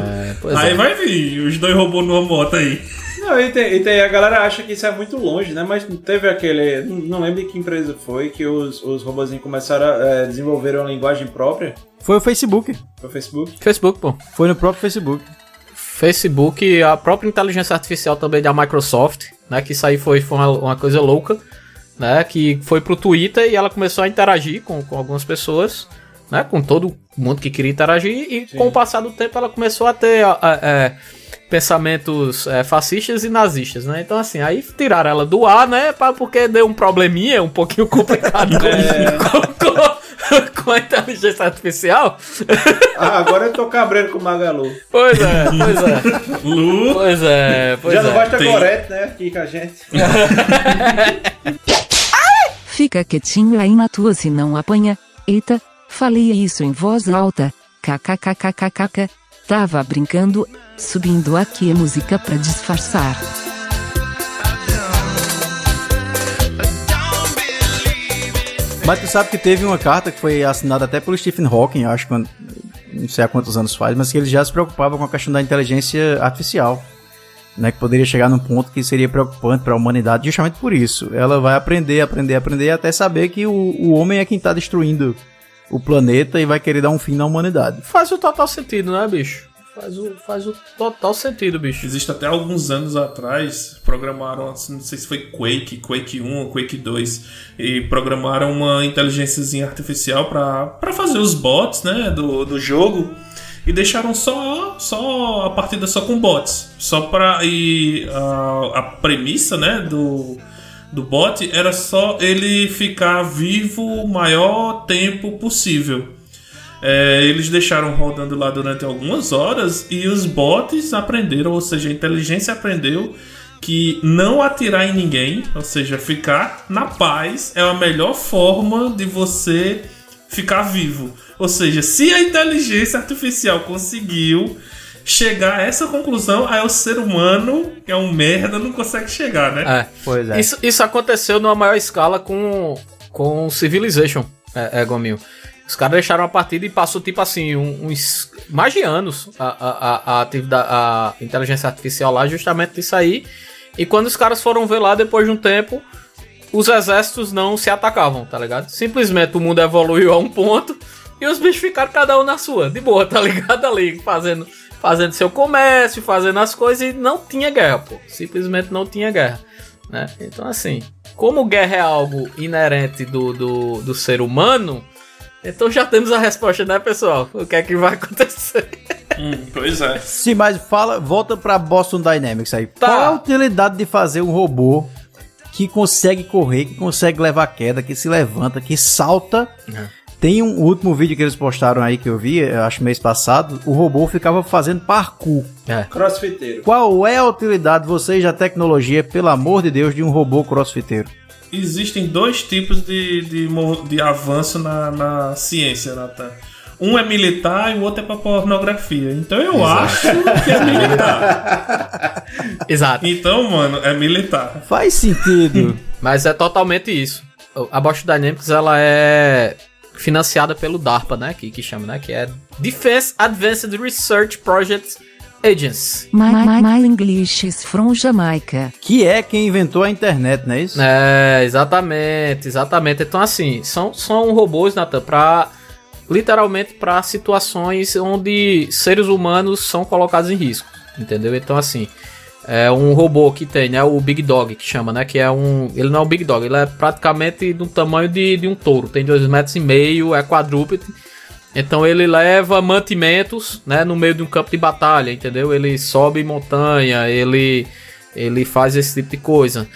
pois aí é. vai vir os dois robôs numa moto aí. Não, e tem, e tem- a galera acha que isso é muito longe, né? Mas teve aquele. Não não lembro de que empresa foi que os, os robozinhos começaram a é, desenvolver uma linguagem própria. Foi o Facebook. Foi o Facebook. Facebook, pô. Foi no próprio Facebook. Facebook, a própria inteligência artificial também da Microsoft, né? Que isso aí foi, foi uma, uma coisa louca, né? Que foi pro Twitter e ela começou a interagir com, com algumas pessoas, né? Com todo mundo que queria interagir e com o passar do tempo ela começou a ter a- a- é, pensamentos é, fascistas e nazistas, né? Então assim, aí tiraram ela do ar, né? pra- Porque deu um probleminha um pouquinho complicado com, com- com a inteligência artificial. Ah, agora eu tô cabreiro com o Magalu. Pois é, pois é. Lu, Pois é, pois Já não é. basta tem- Gorete, né? Aqui com a gente. Fica quietinho aí na tua se não apanha. Eita, falei isso em voz alta. KKKKKK. Tava brincando, subindo aqui a música pra disfarçar. Mas tu sabe que teve uma carta que foi assinada até pelo Stephen Hawking, acho que não sei há quantos anos faz, mas que ele já se preocupava com a questão da inteligência artificial. Né, que poderia chegar num ponto que seria preocupante para a humanidade, justamente por isso. Ela vai aprender, aprender, aprender, até saber que o, o homem é quem tá destruindo o planeta e vai querer dar um fim na humanidade. Faz o total sentido, né, bicho? Faz o, faz o total sentido, bicho. Existe até alguns anos atrás, programaram, assim, não sei se foi Quake, Quake 1 ou Quake 2, e programaram uma inteligênciazinha artificial pra pra fazer os bots, né, do, do jogo, e deixaram só, só a partida só com bots. Só pra. E a, a premissa, né, do, do bot era só ele ficar vivo o maior tempo possível. É, eles deixaram rodando lá durante algumas horas e os bots aprenderam, ou seja, a inteligência aprendeu que não atirar em ninguém, ou seja, ficar na paz é a melhor forma de você ficar vivo. Ou seja, se a inteligência artificial conseguiu chegar a essa conclusão, aí o ser humano, que é um merda, não consegue chegar, né? É. Pois é. Isso, isso aconteceu numa maior escala com, com Civilization, é, é Gomil. Os caras deixaram a partida e passou, tipo assim, um- uns mais de anos a, a, a, a, atividade- a inteligência artificial lá, justamente disso aí. E quando os caras foram ver lá, depois de um tempo, os exércitos não se atacavam, tá ligado? Simplesmente o mundo evoluiu a um ponto e os bichos ficaram cada um na sua, de boa, tá ligado? Ali, fazendo, fazendo seu comércio, fazendo as coisas e não tinha guerra, pô. Simplesmente não tinha guerra, né? Então, assim, como guerra é algo inerente do, do, do ser humano, então já temos a resposta, né, pessoal? O que é que vai acontecer? Hum, pois é. Sim, mas fala, volta pra Boston Dynamics aí. Tá. Qual a utilidade de fazer um robô que consegue correr, que consegue levar queda, que se levanta, que salta. É. Tem um último vídeo que eles postaram aí que eu vi, eu acho mês passado, o robô ficava fazendo parkour. Crossfiteiro. Qual é a utilidade, vocês, da tecnologia, pelo amor de Deus, de um robô crossfiteiro? Existem dois tipos de, de, de avanço na, na ciência, Natan. Um é militar e o outro é pra pornografia. Então eu acho que é militar. Exato. Então, mano, é militar. Faz sentido. Mas é totalmente isso. A Bosch Dynamics ela é financiada pelo DARPA, né? Que, que chama, né? Que é Defense Advanced Research Project Agency. My, my, my English is from Jamaica. que é quem inventou a internet, não é isso? É, exatamente, exatamente. Então, assim, são, são robôs, Nathan, pra. Literalmente para situações onde seres humanos são colocados em risco. Entendeu? Então, assim. É um robô que tem, né? O Big Dog, que chama, né? Que é um. Ele não é um Big Dog, ele é praticamente do tamanho de, de um touro. Tem dois metros e meio, é quadrúpede. Então ele leva mantimentos, né, no meio de um campo de batalha, entendeu? Ele sobe montanha, ele ele faz esse tipo de coisa,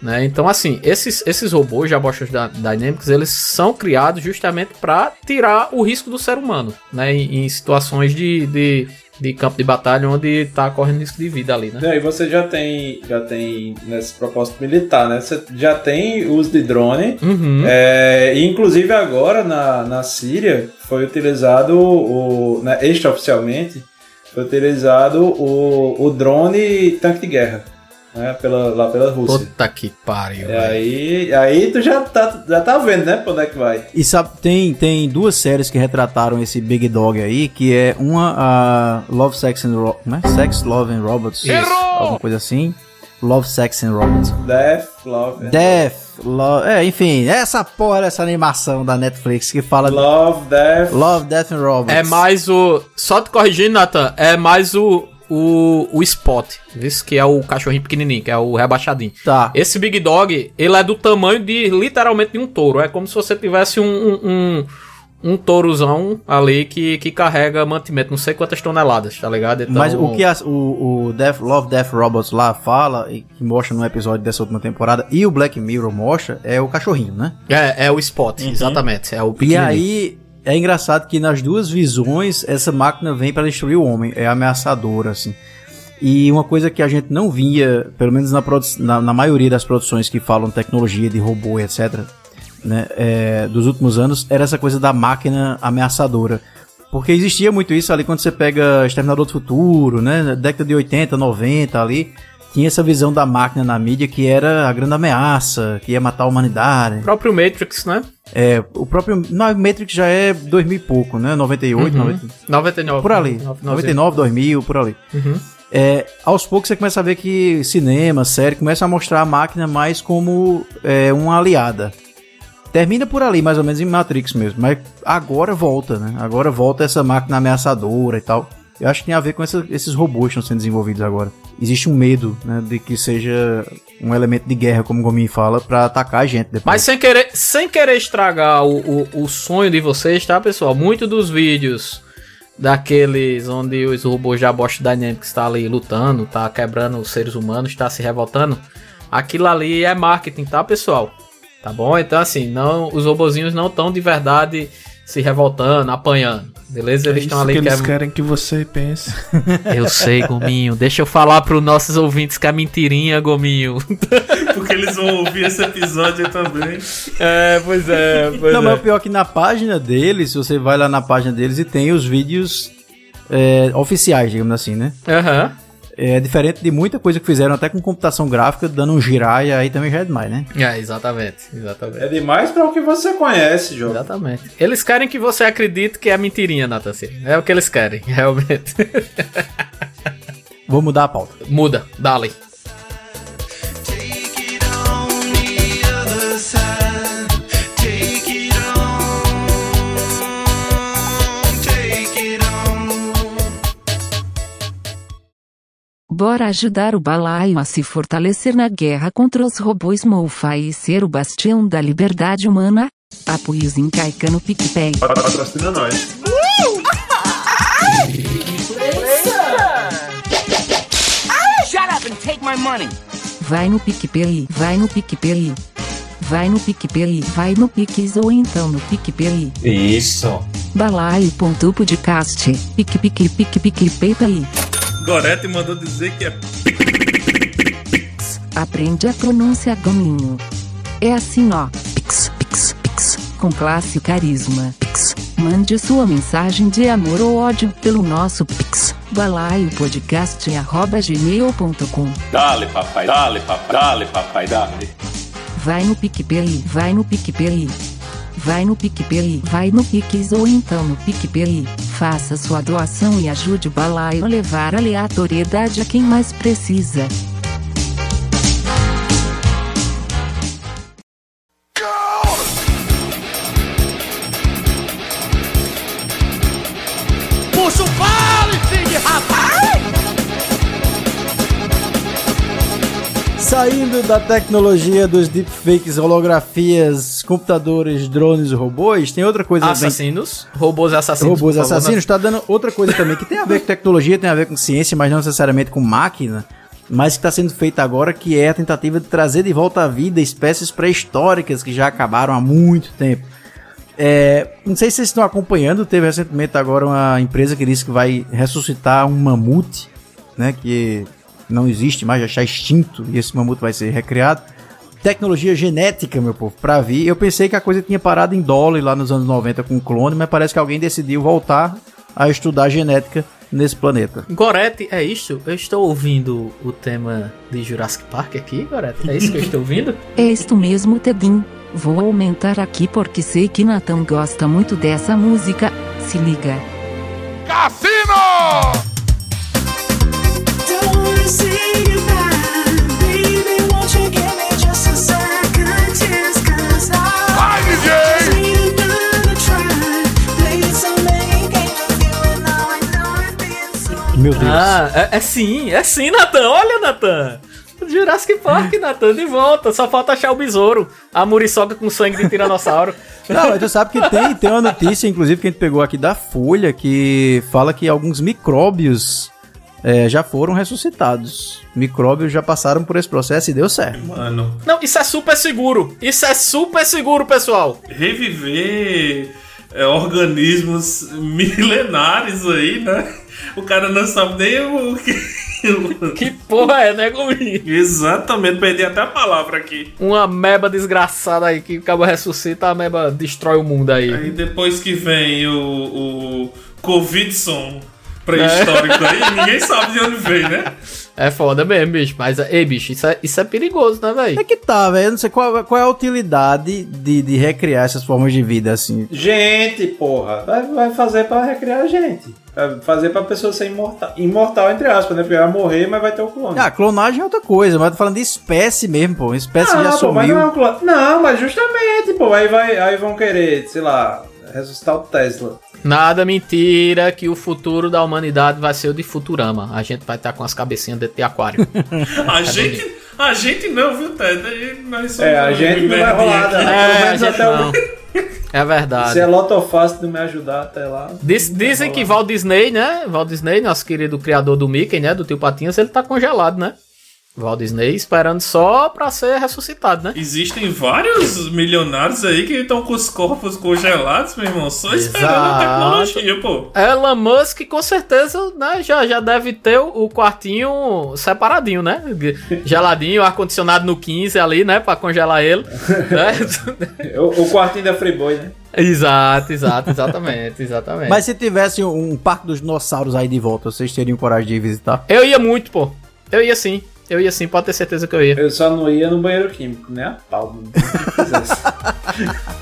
né? Então assim, esses esses robôs Dy- Dynamics, eles são criados justamente para tirar o risco do ser humano, né, em, em situações de, de, de campo de batalha onde tá correndo risco de vida ali, né? E aí você já tem, já tem nesse propósito militar, né? Você já tem uso de drone. Uhum. É, e inclusive agora na, na Síria foi utilizado o, né, extraoficialmente foi utilizado o, o drone tanque de guerra, né? Pela, lá pela Rússia. Puta que pariu. E velho. aí, aí tu já tá, já tá vendo, né? Pra onde é que vai. E sabe, tem, tem duas séries que retrataram esse Big Dog aí, que é uma a Love, Sex and Ro né? Sex, Love and Robots. Alguma coisa assim. Love, Sex and Robots. Death, Love. Death, Love... É, enfim, essa porra, essa animação da Netflix que fala... Love, Death. Love, Death and Robots. É mais o. Só te corrigindo, Nathan, é mais o. O, o Spot, esse que é o cachorrinho pequenininho, que é o rebaixadinho. Tá. Esse Big Dog, ele é do tamanho de, literalmente, de um touro. É como se você tivesse um, um, um, um tourozão ali que, que carrega mantimento, não sei quantas toneladas, tá ligado? Então, Mas o que as- o, o Death, Love, Death Robots lá fala, e que mostra no episódio dessa última temporada, e o Black Mirror mostra, é o cachorrinho, né? É, é o Spot, exatamente. É o E pequenininho. aí, é engraçado que nas duas visões, essa máquina vem para destruir o homem. É ameaçadora, assim. E uma coisa que a gente não via, pelo menos na, na, na maioria das produções que falam tecnologia de robô, etc., né, é, dos últimos anos, era essa coisa da máquina ameaçadora. Porque existia muito isso ali quando você pega Exterminador do Futuro, né? Década de 80, 90 ali. Tinha essa visão da máquina na mídia que era a grande ameaça, que ia matar a humanidade. O próprio Matrix, né? É, o próprio. Não, Matrix já é 2000 e pouco, né? 98, 90, 99. por ali. 99, 2000, por ali. É, aos poucos você começa a ver que cinema, série, começa a mostrar a máquina mais como é, uma aliada. Termina por ali, mais ou menos em Matrix mesmo. Mas agora volta, né? Agora volta essa máquina ameaçadora e tal. Eu acho que tem a ver com essa- esses robôs que estão sendo desenvolvidos agora. Existe um medo, né? De que seja um elemento de guerra, como o Gomin fala, pra atacar a gente depois. Mas sem querer, sem querer estragar o, o, o sonho de vocês, tá, pessoal? Muito dos vídeos daqueles onde os robôs da Bosch Dynamics tá ali lutando, tá quebrando os seres humanos, tá se revoltando. Aquilo ali é marketing, tá, pessoal? Tá bom? Então, assim, não, os robozinhos não estão de verdade se revoltando, apanhando. Beleza? Eles É estão ali que eles quer- querem que você pense. Eu sei, Gominho. Deixa eu falar pros nossos ouvintes que é mentirinha, Gominho. Porque eles vão ouvir esse episódio também. É, pois é, pois Não, mas o pior é que na página deles, você vai lá na página deles e tem os vídeos é, oficiais, digamos assim, né? Aham. É diferente de muita coisa que fizeram até com computação gráfica, dando um girar e aí também já é demais, né? É, exatamente, exatamente. É demais pra o que você conhece, João. Exatamente. Eles querem que você acredite que é mentirinha, Nathan. Ciro. É o que eles querem, realmente. Vou mudar a pauta. Muda, dale. Bora ajudar o balaio a se fortalecer na guerra contra os robôs Mofa e ser o bastião da liberdade humana? Apoios em Caica no PicPay. Patrocina nós. vai no PicPay, vai no PicPay. Vai no PicPay, vai no Pix ou então no PicPay. Isso. Balaio.podcast, pique pique pique pique PayPay. Gorete mandou dizer que é Aprende a pronúncia gominho. É assim ó, pix, pix, pix, com classe e carisma. Pix. Mande sua mensagem de amor ou ódio pelo nosso pix, balaiopodcast.gmail.com. Dale, papai, dale, papai, dale, papai, dale. Vai no PicPay, vai no PicPay. Vai no PicPay, vai no Pix ou então no PicPay. Faça sua doação e ajude o balaio a levar aleatoriedade a quem mais precisa. Puxa o vale, rapaz! Saindo da tecnologia dos deepfakes, holografias, computadores, drones e robôs, tem outra coisa. Assassinos, robôs assassinos. Robôs favor, assassinos, tá dando outra coisa também que tem a ver com tecnologia, tem a ver com ciência, mas não necessariamente com máquina, mas que está sendo feita agora, que é a tentativa de trazer de volta à vida espécies pré-históricas que já acabaram há muito tempo. É, não sei se vocês estão acompanhando, teve recentemente agora uma empresa que disse que vai ressuscitar um mamute, né, que não existe mais, já está extinto, e esse mamute vai ser recriado. Tecnologia genética, meu povo, pra vir. Eu pensei que a coisa tinha parado em Dolly lá nos anos 90 com o clone, mas parece que alguém decidiu voltar a estudar genética nesse planeta. Gorete, é isso? Eu estou ouvindo o tema de Jurassic Park aqui, Gorete? É isso que eu estou ouvindo? É isto mesmo, Tedin. Vou aumentar aqui porque sei que Nathan gosta muito dessa música. Se liga. Cassino! Vai, Meu Deus. Ah, é, é sim, é sim, Natan. Olha, Natan. Jurassic Park, Natan, de volta. Só falta achar o besouro. A muriçoca com sangue de tiranossauro. Não, mas tu sabe que tem, tem uma notícia, inclusive, que a gente pegou aqui da Folha, que fala que alguns micróbios é, já foram ressuscitados. Micróbios já passaram por esse processo e deu certo. Mano, Não, isso é super seguro. Isso é super seguro, pessoal. reviver é, organismos milenares aí, né? O cara não sabe nem o que. Que porra é, né, Gominho? Exatamente, perdi até a palavra aqui. Uma meba desgraçada aí que acaba ressuscita, a meba destrói o mundo aí. Aí depois que vem o, o Covidson pré-histórico aí, ninguém sabe de onde vem, né? É foda mesmo, bicho. Mas, ei, bicho, isso é, isso é perigoso, né, É velho? que tá, velho. Eu não sei qual, qual é a utilidade de, de recriar essas formas de vida assim. Gente, porra, vai, vai fazer pra recriar a gente. Vai fazer pra pessoa ser imortal, imortal entre aspas, né? Porque vai morrer, mas vai ter o clone. Ah, clonagem é outra coisa, mas eu tô falando de espécie mesmo, pô. Uma espécie que já pô, mas sumiu. não, é um clone. não, mas justamente, pô, aí, vai, aí vão querer, sei lá, ressuscitar o Tesla. Nada mentira que o futuro da humanidade vai ser o de Futurama. A gente vai estar com as cabecinhas dentro de aquário. A gente, a gente não, viu, Ted? Aí Nós somos É, a gente não vai rolar, né? É, Pelo a menos gente até o- não. É verdade. Se é lotofácil não me ajudar até lá. Diz- dizem que Walt Disney, né? Walt Disney, nosso querido criador do Mickey, né? Do Tio Patinhas, ele tá congelado, né? Walt Disney esperando só pra ser ressuscitado, né? Existem vários milionários aí que estão com os corpos congelados, meu irmão, só esperando a Exato. tecnologia, pô. Elon Musk com certeza né, já, já deve ter o, quartinho separadinho, né? Geladinho, ar-condicionado no 15 ali, né? Pra congelar ele. né? O, o quartinho da Freeboy, né? exato, exato, exatamente, exatamente. Mas se tivesse um, um parque dos dinossauros aí de volta, vocês teriam coragem de ir visitar? Eu ia muito, pô. Eu ia sim. Eu ia sim, pode ter certeza que eu ia. Eu só não ia no banheiro químico, né? Pau. não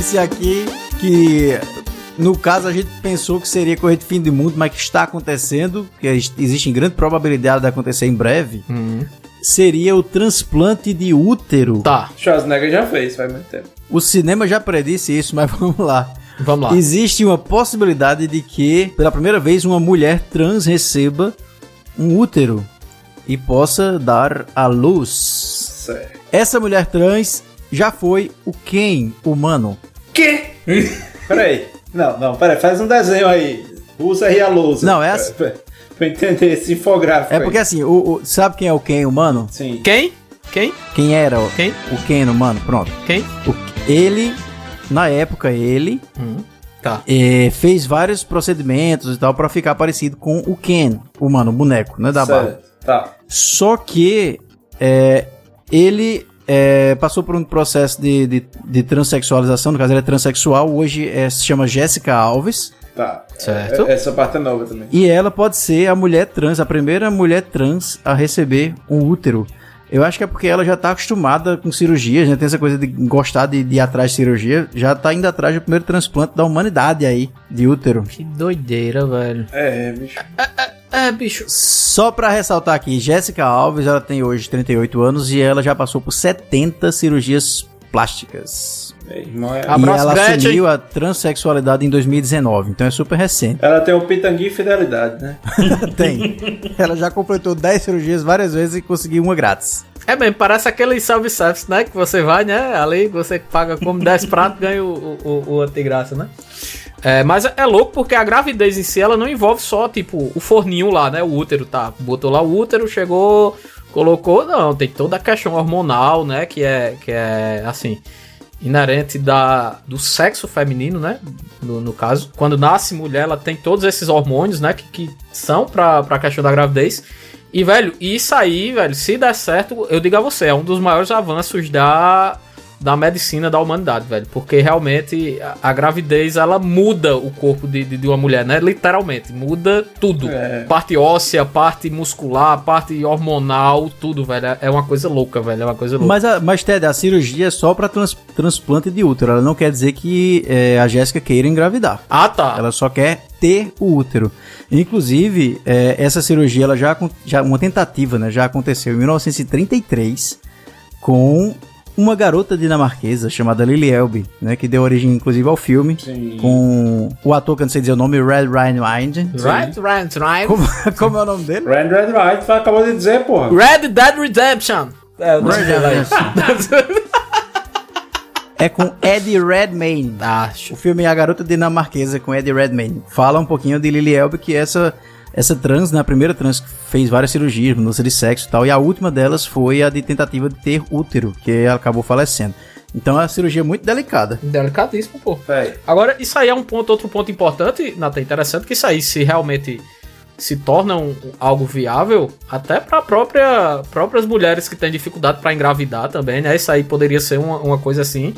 notícia aqui que no caso a gente pensou que seria correr de fim do mundo, mas que está acontecendo, que ex- existe grande probabilidade de acontecer em breve, seria o transplante de útero. Tá, Schwarzenegger já fez faz muito tempo. O cinema já predisse isso, mas vamos lá. vamos lá. Existe uma possibilidade de que, pela primeira vez, uma mulher trans receba um útero e possa dar à luz. Certo. Essa mulher trans já foi o Ken humano. Que? Peraí. Não, não, peraí, faz um desenho aí. Usa aí a lousa. Não, é assim. Pra, pra eu entender esse infográfico. É porque aí. assim, o, o- sabe quem é o Ken humano? Sim. Quem? Quem? Quem era o, Quem? o Ken humano? Pronto. Quem? O- ele, na época, ele Tá. eh, fez vários procedimentos e tal pra ficar parecido com o Ken humano, o boneco, né? Da barra. Certo. Tá. Só que é, ele é, passou por um processo de, de, de transexualização, no caso ele é transexual, hoje é, se chama Jéssica Alves. Tá. Certo. É- Essa parte é nova também. E ela pode ser a mulher trans, a primeira mulher trans a receber um útero. Eu acho que é porque ela já tá acostumada com cirurgias, né? Tem essa coisa de gostar de, de ir atrás de cirurgia. Já tá indo atrás do primeiro transplante da humanidade aí, de útero. Que doideira, velho. É, bicho. É, bicho. Só pra ressaltar aqui, Jéssica Alves, ela tem hoje 38 anos e ela já passou por 70 cirurgias plásticas. Irmão, é- Abraço, e ela Gretchen. assumiu a transexualidade em 2019, então é super recente. Ela tem o pitangui e fidelidade, né? Tem. Ela já completou 10 cirurgias várias vezes e conseguiu uma grátis. É mesmo, parece aquele self-service, né? Que você vai, né? Ali você paga como 10 pratos ganha o, o, o antigraça, né? É, mas é louco porque a gravidez em si ela não envolve só, tipo, o forninho lá, né? O útero, tá? Botou lá o útero, chegou, colocou. Não, tem toda a questão hormonal, né? Que é, que é assim, inerente da, do sexo feminino, né? No, no caso. Quando nasce mulher, ela tem todos esses hormônios, né? Que, que são pra, pra questão da gravidez. E, velho, isso aí, velho, se der certo, eu digo a você, é um dos maiores avanços da, da medicina da humanidade, velho. Porque realmente a, a gravidez, ela muda o corpo de, de, de uma mulher, né? Literalmente, muda tudo. É. Parte óssea, parte muscular, parte hormonal, tudo, velho. É- É uma coisa louca, velho. É uma coisa louca. Mas, a, mas Ted, a cirurgia é só pra trans- transplante de útero. Ela não quer dizer que é, a Jéssica queira engravidar. Ah, tá. Ela só quer ter o útero. Inclusive, é, essa cirurgia, ela já, já uma tentativa, né? Já aconteceu em 1933 com uma garota dinamarquesa chamada Lily Elbe, né? Que deu origem, inclusive, ao filme. Sim. Com o ator, que eu não sei dizer o nome, Red Ryan Wind. Right, right, right. Como, como é o nome dele? Red Right acabou de dizer, porra. Red Dead Redemption. É, o nome Red dele aí. Redemption. É com Eddie Redmayne. Ah, O filme é A Garota Dinamarquesa com Eddie Redmayne. Fala um pouquinho de Lily Elbe, que é essa, essa trans, né, a primeira trans que fez várias cirurgias, mudança de sexo e tal, e a última delas foi a de tentativa de ter útero, que ela acabou falecendo. Então é uma cirurgia muito delicada. Delicadíssimo, pô. Véi, Agora, isso aí é um ponto, outro ponto importante, Nata, interessante, que isso aí se realmente se torna um- algo viável, até para própria próprias mulheres que têm dificuldade para engravidar também, né? Isso aí poderia ser uma, uma coisa assim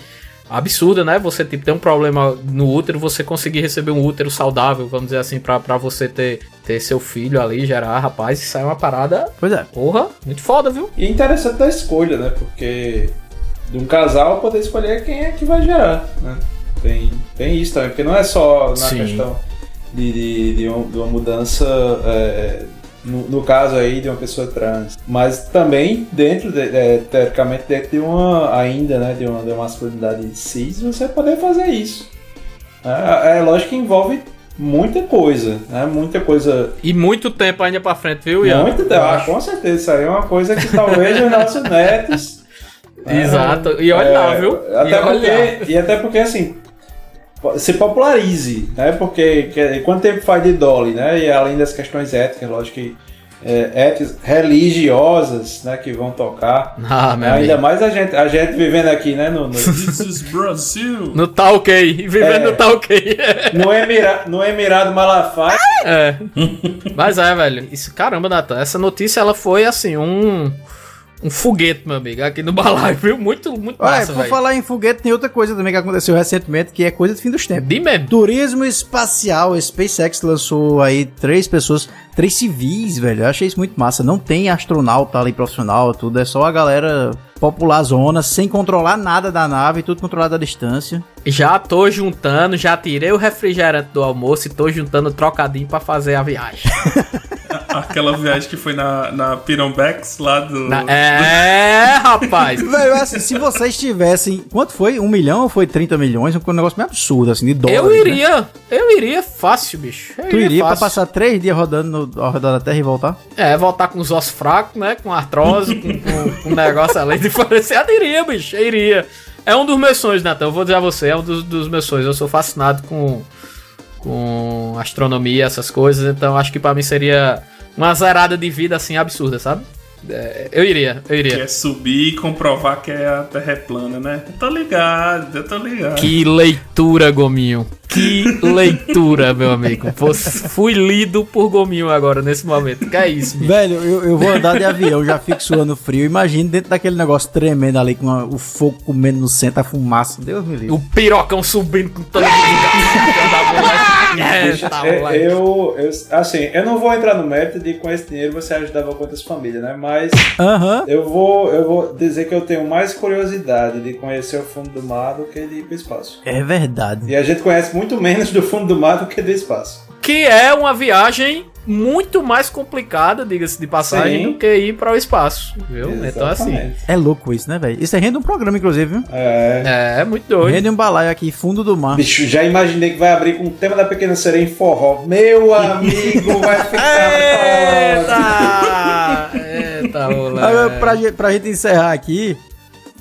absurda, né? Você tipo tem um problema no útero, você conseguir receber um útero saudável, vamos dizer assim, pra pra você ter ter seu filho ali, gerar, rapaz, isso aí é uma parada, Pois é. porra, muito foda, viu? E é interessante da escolha, né? Porque de um casal poder escolher quem é que vai gerar, né? Tem, tem isso também, porque não é só na Sim. questão de, de, de, um- de uma mudança, é, no, no caso aí, de uma pessoa trans, mas também dentro, de, é, teoricamente, dentro de uma, ainda, né, de uma, de uma masculinidade cis, você poder fazer isso. É, é lógico que envolve muita coisa, né? Muita coisa E muito tempo ainda pra frente, viu, Ian? muito Eu ah, com certeza, isso aí é uma coisa que talvez os nossos netos. né, Exato. E olha lá, viu? Até E porque, e até porque assim. Se popularize, né? Porque que- quanto tempo faz de Dolly, né? E além das questões éticas, lógico que é, éticas religiosas, né? Que vão tocar. Ah, meu Ainda mais a gente, a gente vivendo aqui, né? No, no, This is Brasil. No tá ok. Vivendo É. no tá ok. no, Emira, no Emirado Malafaia. É. Mas é, velho. Isso, caramba, Natan. Essa notícia ela foi assim, um. Um foguete, meu amigo, aqui no balaio, viu? Muito, muito Olha, massa, por falar em foguete, tem outra coisa também que aconteceu recentemente, que é coisa de fim dos tempos. De mesmo. Turismo espacial, SpaceX lançou aí três pessoas, três civis, velho. Eu achei isso muito massa. Não tem astronauta ali profissional, tudo. É só a galera popular zona, sem controlar nada da nave, tudo controlado à distância. Já tô juntando, já tirei o refrigerante do almoço e tô juntando trocadinho pra fazer a viagem. Aquela viagem que foi na, na Pirambex, lá do. Na- é, rapaz. Velho, assim, se vocês tivessem. Quanto foi? Um milhão ou foi 30 milhões? Um negócio meio absurdo, assim, de dólares. Eu né? iria, eu iria fácil, bicho. Eu Tu iria pra fácil. passar três dias rodando no, ao redor da Terra e voltar? É, voltar com os ossos fracos, né? Com artrose, com, com, com um negócio além diferenciado, iria, bicho, eu iria. É um dos meus sonhos, Natan. Eu vou dizer a você, é um dos, dos meus sonhos. Eu sou fascinado com, com astronomia, essas coisas, então acho que pra mim seria uma zerada de vida assim absurda, sabe? É, eu iria, eu iria. Quer subir e comprovar que é a Terra é plana, né? Eu tô ligado, eu tô ligado. Que leitura, Gominho. Que leitura, meu amigo. Fui lido por Gominho agora, nesse momento. Que é isso, bicho? Velho, eu, eu vou andar de avião, já fico suando frio. Imagina dentro daquele negócio tremendo ali, com a- o fogo comendo no centro, a fumaça. Deus me livre. O pirocão subindo com todo mundo. É, tá, É, moleque. eu, eu, assim, eu não vou entrar no mérito de com esse dinheiro você ajudava quantas famílias, né? Mas Aham. eu vou, eu vou dizer que eu tenho mais curiosidade de conhecer o fundo do mar do que de ir pro espaço. É verdade. E a gente conhece muito menos do fundo do mar do que do espaço. Que é uma viagem muito mais complicada, diga-se de passagem, Sim. do que ir para o espaço. Viu? Então, assim. É louco isso, né, velho? Isso é rende um programa, inclusive, viu? É. É, muito doido. Rende um balaio aqui, fundo do mar. Bicho, já imaginei que vai abrir com o tema da Pequena Sereia em forró. Meu amigo, vai ficar. Eita! Eita, moleque. Pra, pra gente encerrar aqui,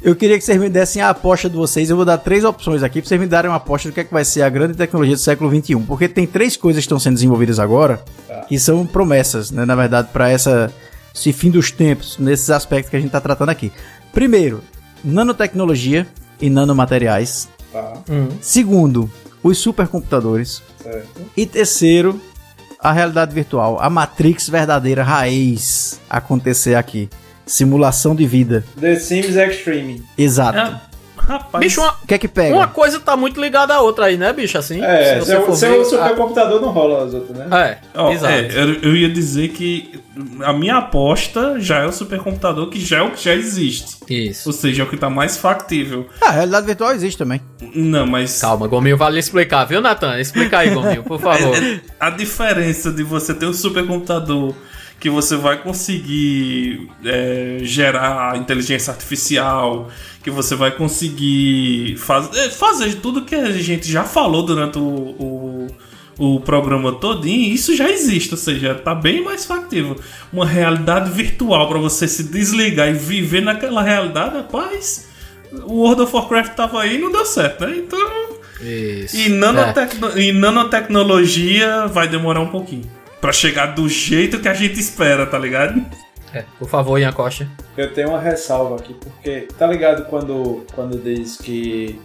eu queria que vocês me dessem a aposta de vocês. Eu vou dar três opções aqui pra vocês me darem uma aposta do que, é que vai ser a grande tecnologia do século XXI. Porque tem três coisas que estão sendo desenvolvidas agora que são promessas, né, na verdade, para essa esse fim dos tempos, nesses aspectos que a gente tá tratando aqui. Primeiro, nanotecnologia e nanomateriais. Tá, Segundo, os supercomputadores. certo. E terceiro, a realidade virtual, a Matrix verdadeira raiz acontecer aqui. Simulação de vida. The Sims Extreme. Exato. Ah, rapaz. Bicho, uma, O que é que pega? uma coisa tá muito ligada à outra aí, né, bicho? Assim, É, se você seu, for seu ver, supercomputador não rola as outras, né? É, Ó, exato. é, eu, eu ia dizer que a minha aposta já é o supercomputador, que já é o que já existe. Isso. Ou seja, é o que tá mais factível. Ah, a realidade virtual existe também. Não, mas. Calma, Gominho, vale explicar, viu, Natan? Explica aí, Gominho, por favor. É, a diferença de você ter um supercomputador que você vai conseguir é, gerar inteligência artificial, que você vai conseguir faz, é, fazer tudo que a gente já falou durante o, o, o programa todinho, isso já existe, ou seja, tá bem mais factível. Uma realidade virtual para você se desligar e viver naquela realidade, rapaz. O World of Warcraft tava aí e não deu certo, né? Então. Isso. E, nanotecno- e nanotecnologia vai demorar um pouquinho. Pra chegar do jeito que a gente espera, tá ligado? É, por favor, Ian Costa. Eu tenho uma ressalva aqui, porque tá ligado quando, quando diz que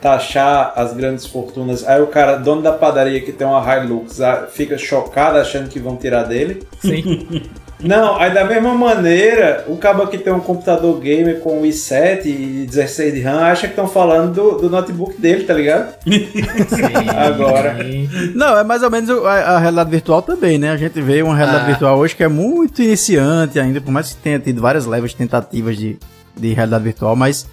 taxar as grandes fortunas, aí o cara, dono da padaria que tem uma Hilux, fica chocado achando que vão tirar dele. Sim. Não, aí da mesma maneira, o cabo que tem um computador gamer com i7 e 16 de RAM acha que estão falando do, do notebook dele, tá ligado? Agora. Não, é mais ou menos a, a realidade virtual também, né? A gente vê uma realidade Ah. virtual hoje que é muito iniciante ainda, por mais que tenha tido várias levas de tentativas de, de realidade virtual, mas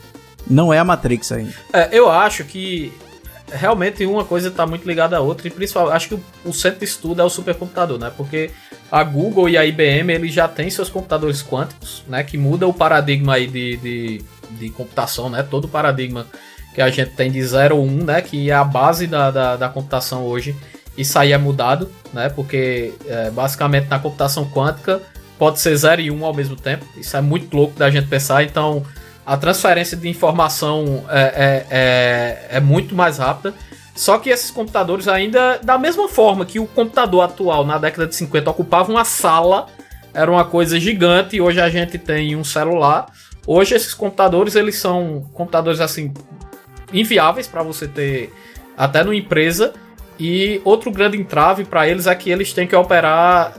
não é a Matrix ainda. É, eu acho que realmente uma coisa está muito ligada à outra, e principalmente acho que o, centro de estudo é o supercomputador, né? Porque a Google e a IBM eles já têm seus computadores quânticos, né? Que muda o paradigma aí de, de, de computação, né? Todo o paradigma que a gente tem de 0 1, né? Que é a base da, da, da computação hoje. Isso aí é mudado, né? Porque é, basicamente na computação quântica pode ser 0 e 1 um ao mesmo tempo. Isso é muito louco da gente pensar. Então, a transferência de informação é, é, é, é muito mais rápida. Só que esses computadores ainda, da mesma forma que o computador atual na década de 50 ocupava uma sala, era uma coisa gigante, hoje a gente tem um celular. Hoje esses computadores, eles são computadores assim inviáveis para você ter até numa empresa. E outro grande entrave para eles é que eles têm que operar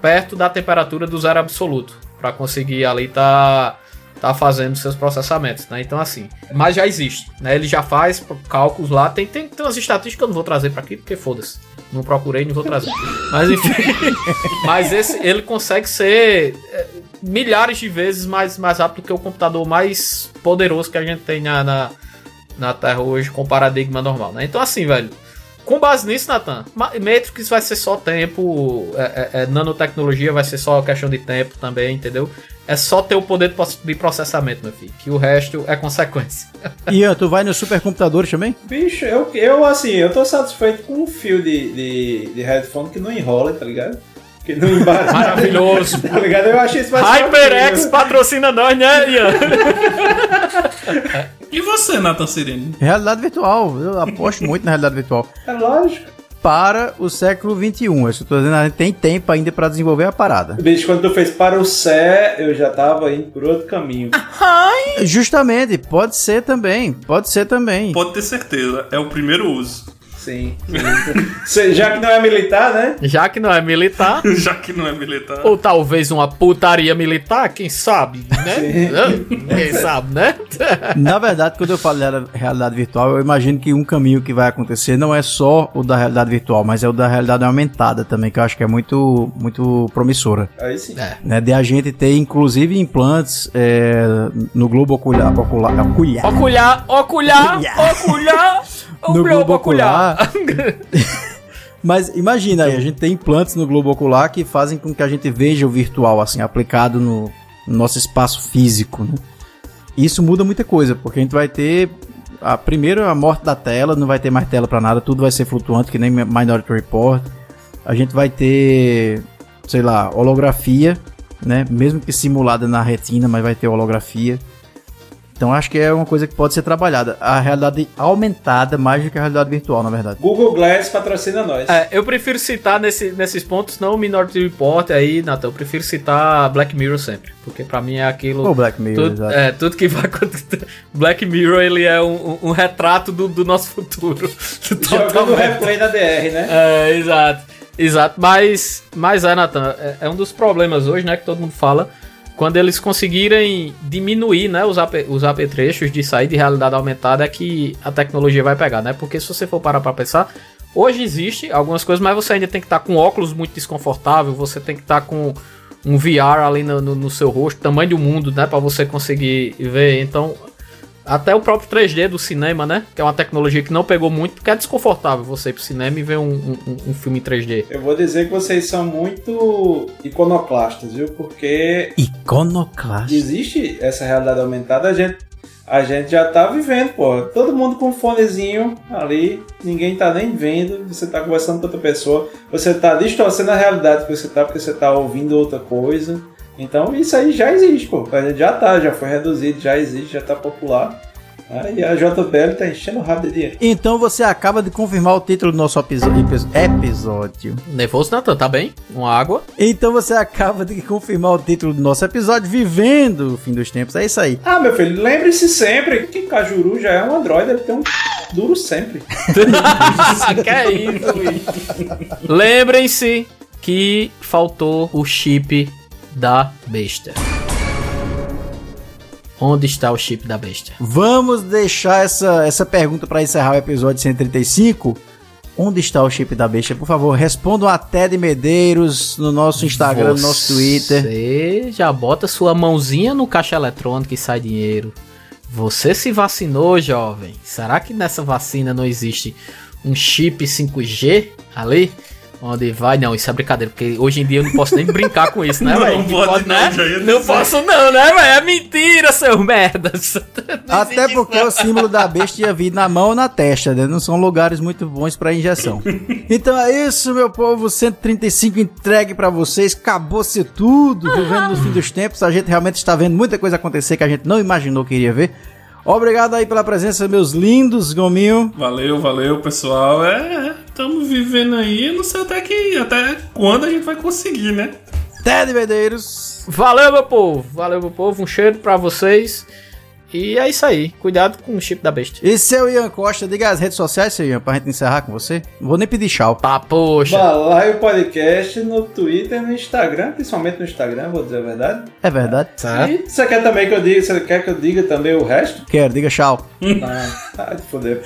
perto da temperatura do zero absoluto para conseguir ali tá tá fazendo seus processamentos, né? Então assim, mas já existe, né? Ele já faz cálculos lá, tem tem, tem umas estatísticas que eu não vou trazer para aqui porque foda-se. Não procurei, não vou trazer. Mas enfim, mas esse ele consegue ser é, milhares de vezes mais mais rápido que o computador mais poderoso que a gente tem na, na na Terra hoje com o paradigma normal, né? Então, assim, velho. Com base nisso, Nathan, Ma- Matrix vai ser só tempo, é, é- é, nanotecnologia vai ser só questão de tempo também, entendeu? É só ter o poder de processamento, meu filho, que o resto é consequência. Ian, tu vai nos supercomputadores também? Bicho, eu, eu assim, eu tô satisfeito com um fio de, de, de headphone que não enrola, tá ligado? Que não embaraça. Maravilhoso. tá ligado? Eu achei isso mais HyperX patrocina nós, né, Ian? E você, Nathan Sirene? Realidade virtual. Eu aposto muito na realidade virtual. É lógico. Para o século XXI. Isso que eu tô dizendo, a gente tem tempo ainda pra desenvolver a parada. Bicho, quando tu fez para o Sé, eu já tava indo por outro caminho. Justamente, pode ser também. Pode ser também. Pode ter certeza, é o primeiro uso. Sim. sim. Já que não é militar, né? Já que não é militar, Já que não é militar. ou talvez uma putaria militar, quem sabe, né? Quem sabe, né? Na verdade, quando eu falo de real- realidade virtual, eu imagino que um caminho que vai acontecer não é só o da realidade virtual, mas é o da realidade aumentada também, que eu acho que é muito, muito promissora. Aí sim. Né, de a gente ter, inclusive, implantes é, no globo ocular. ocular, ocular Oculhar, oculhar, no globo ocular. Mas imagina aí, a gente tem implantes no globo ocular que fazem com que a gente veja o virtual, assim, aplicado no, no nosso espaço físico, né? Isso muda muita coisa, porque a gente vai ter a primeiro a morte da tela, não vai ter mais tela pra nada, tudo vai ser flutuante, que nem Minority Report. A gente vai ter, sei lá, holografia, né? Mesmo que simulada na retina, mas vai ter holografia. Então acho que é uma coisa que pode ser trabalhada. A realidade aumentada mais do que a realidade virtual, na verdade. Google Glass patrocina nós. É, eu prefiro citar nesse- nesses pontos não o Minority Report aí, Nathan. Eu prefiro citar Black Mirror sempre. Porque pra mim é aquilo. Ou Black Mirror, tudo, é, tudo que vai acontecer. Black Mirror ele é um, um- retrato do, do nosso futuro. Jogando replay na DR, né? É, exato. Exato. Mas, mas é, Nathan, é, é um dos problemas hoje, né? Que todo mundo fala. Quando eles conseguirem diminuir, né, os, AP, os apetrechos de sair de realidade aumentada, é que a tecnologia vai pegar, né? Porque se você for parar pra pensar, hoje existe algumas coisas, mas você ainda tem que estar com óculos muito desconfortável, você tem que estar com um VR ali no, no- no seu rosto, tamanho do mundo, né? Pra você conseguir ver. Então, até o próprio 3D do cinema, né? Que é uma tecnologia que não pegou muito, porque é desconfortável você ir pro cinema e ver um, um- um filme em 3D. Eu vou dizer que vocês são muito iconoclastas, viu? Porque Iconoclasta. existe essa realidade aumentada, a gente, a gente já tá vivendo, pô. Todo mundo com um fonezinho ali, ninguém tá nem vendo, você tá conversando com outra pessoa, você tá distorcendo a realidade que você tá, porque você tá ouvindo outra coisa. Então isso aí já existe, pô. Já tá, já foi reduzido, já existe, já tá popular. Aí a JBL tá enchendo o rabo de dinheiro. Então você acaba de confirmar o título do nosso episo- episódio. Nervoso, Nathan, tá bem? Uma água. Então você acaba de confirmar o título do nosso episódio, Vivendo o Fim dos Tempos. É isso aí. Ah, meu filho, lembre-se sempre que Cajuru já é um Android, ele tem um duro sempre. que é isso? Lembrem-se que faltou o chip da besta. Onde está o chip da besta? Vamos deixar essa, essa pergunta para encerrar o episódio 135. Onde está o chip da besta? Por favor, respondam a Ted Medeiros no nosso Instagram, no nosso Twitter. Você já bota sua mãozinha no caixa eletrônico e sai dinheiro. Você se vacinou, jovem? Será que nessa vacina não existe um chip 5G ali? Onde vai? Não, isso é brincadeira, porque hoje em dia eu não posso nem brincar com isso, né, Não velho? pode não, já ia Não dizer. posso não, né, velho? É mentira, seu merda. Não Até porque isso, o símbolo da besta ia vir na mão ou na testa, né? Não são lugares muito bons para injeção. Então é isso, meu povo. 135 entregue para vocês. Acabou-se tudo. Vivendo no fim dos tempos. A gente realmente está vendo muita coisa acontecer que a gente não imaginou que iria ver. Obrigado aí pela presença, meus lindos, Gominho. Valeu, valeu, pessoal. É, estamos vivendo aí. Não sei até que até quando a gente vai conseguir, né? Ted Medeiros. Valeu, meu povo. Valeu, meu povo. Um cheiro pra vocês. E é isso aí. Cuidado com o chip da besta. E seu Ian Costa, diga as redes sociais, seu Ian, pra gente encerrar com você. Não vou nem pedir tchau. Tá, poxa. Balaio Podcast no Twitter e no Instagram, principalmente no Instagram, vou dizer a verdade. É verdade? E você quer também que eu diga, você quer que eu diga também o resto? Quero, diga tchau. Ah, tá de foder.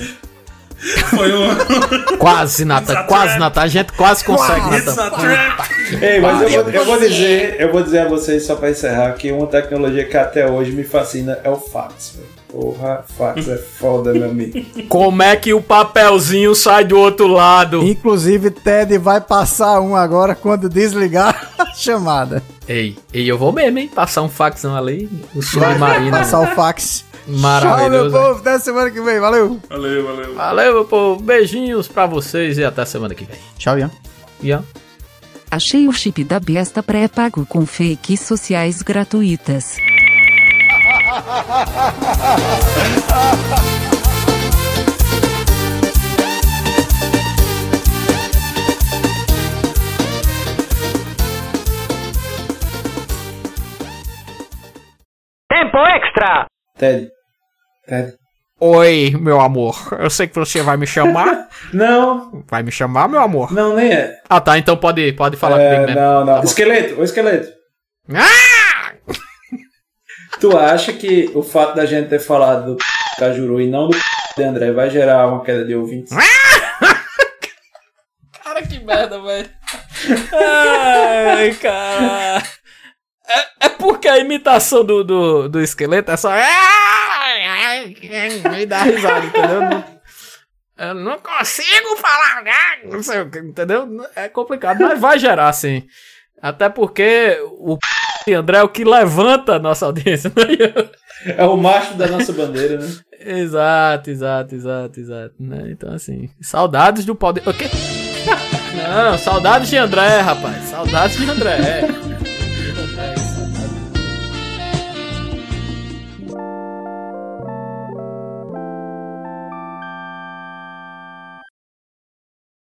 Foi um. Quase, Natan, It's a quase. Natan. A gente quase consegue, It's Natan. a trap. Ei, mas eu vou, eu vou dizer, eu vou dizer a vocês só pra encerrar que uma tecnologia que até hoje me fascina é o fax, velho. Porra, fax é foda, meu amigo. Como é que o papelzinho sai do outro lado? Inclusive, Ted vai passar um agora quando desligar a chamada. Ei, ei, eu vou mesmo, hein? Passar um faxão ali, o submarino. passar o fax. Tchau, meu Maravilhoso. povo. Até semana que vem. Valeu. Valeu, valeu. Valeu, meu povo. Beijinhos pra vocês e até semana que vem. Tchau, Ian. Ian. Achei o chip da besta pré-pago com fakes sociais gratuitas. Tempo extra! Ted. Ted. Oi, meu amor. Eu sei que você vai me chamar. Não, Vai me chamar, meu amor? não, nem é. Ah, tá. Então pode, pode falar É, comigo mesmo. não, não. Tá bom. esqueleto, o esqueleto. Ah! Tu acha que o fato da gente ter falado do Cajuru e não do de André vai gerar uma queda de ouvintes? Cara, que merda, velho. Ai, cara. É, porque a imitação do, do, do esqueleto é só. Me dá risada, entendeu? Eu não consigo falar, não sei o que, entendeu? É complicado, mas vai gerar, sim. Até porque o de André é o que levanta a nossa audiência, né? É o macho da nossa bandeira, né? Exato, exato, exato, exato. Né? Então, assim, saudades do poder. Não, saudades de André, rapaz. Saudades de André.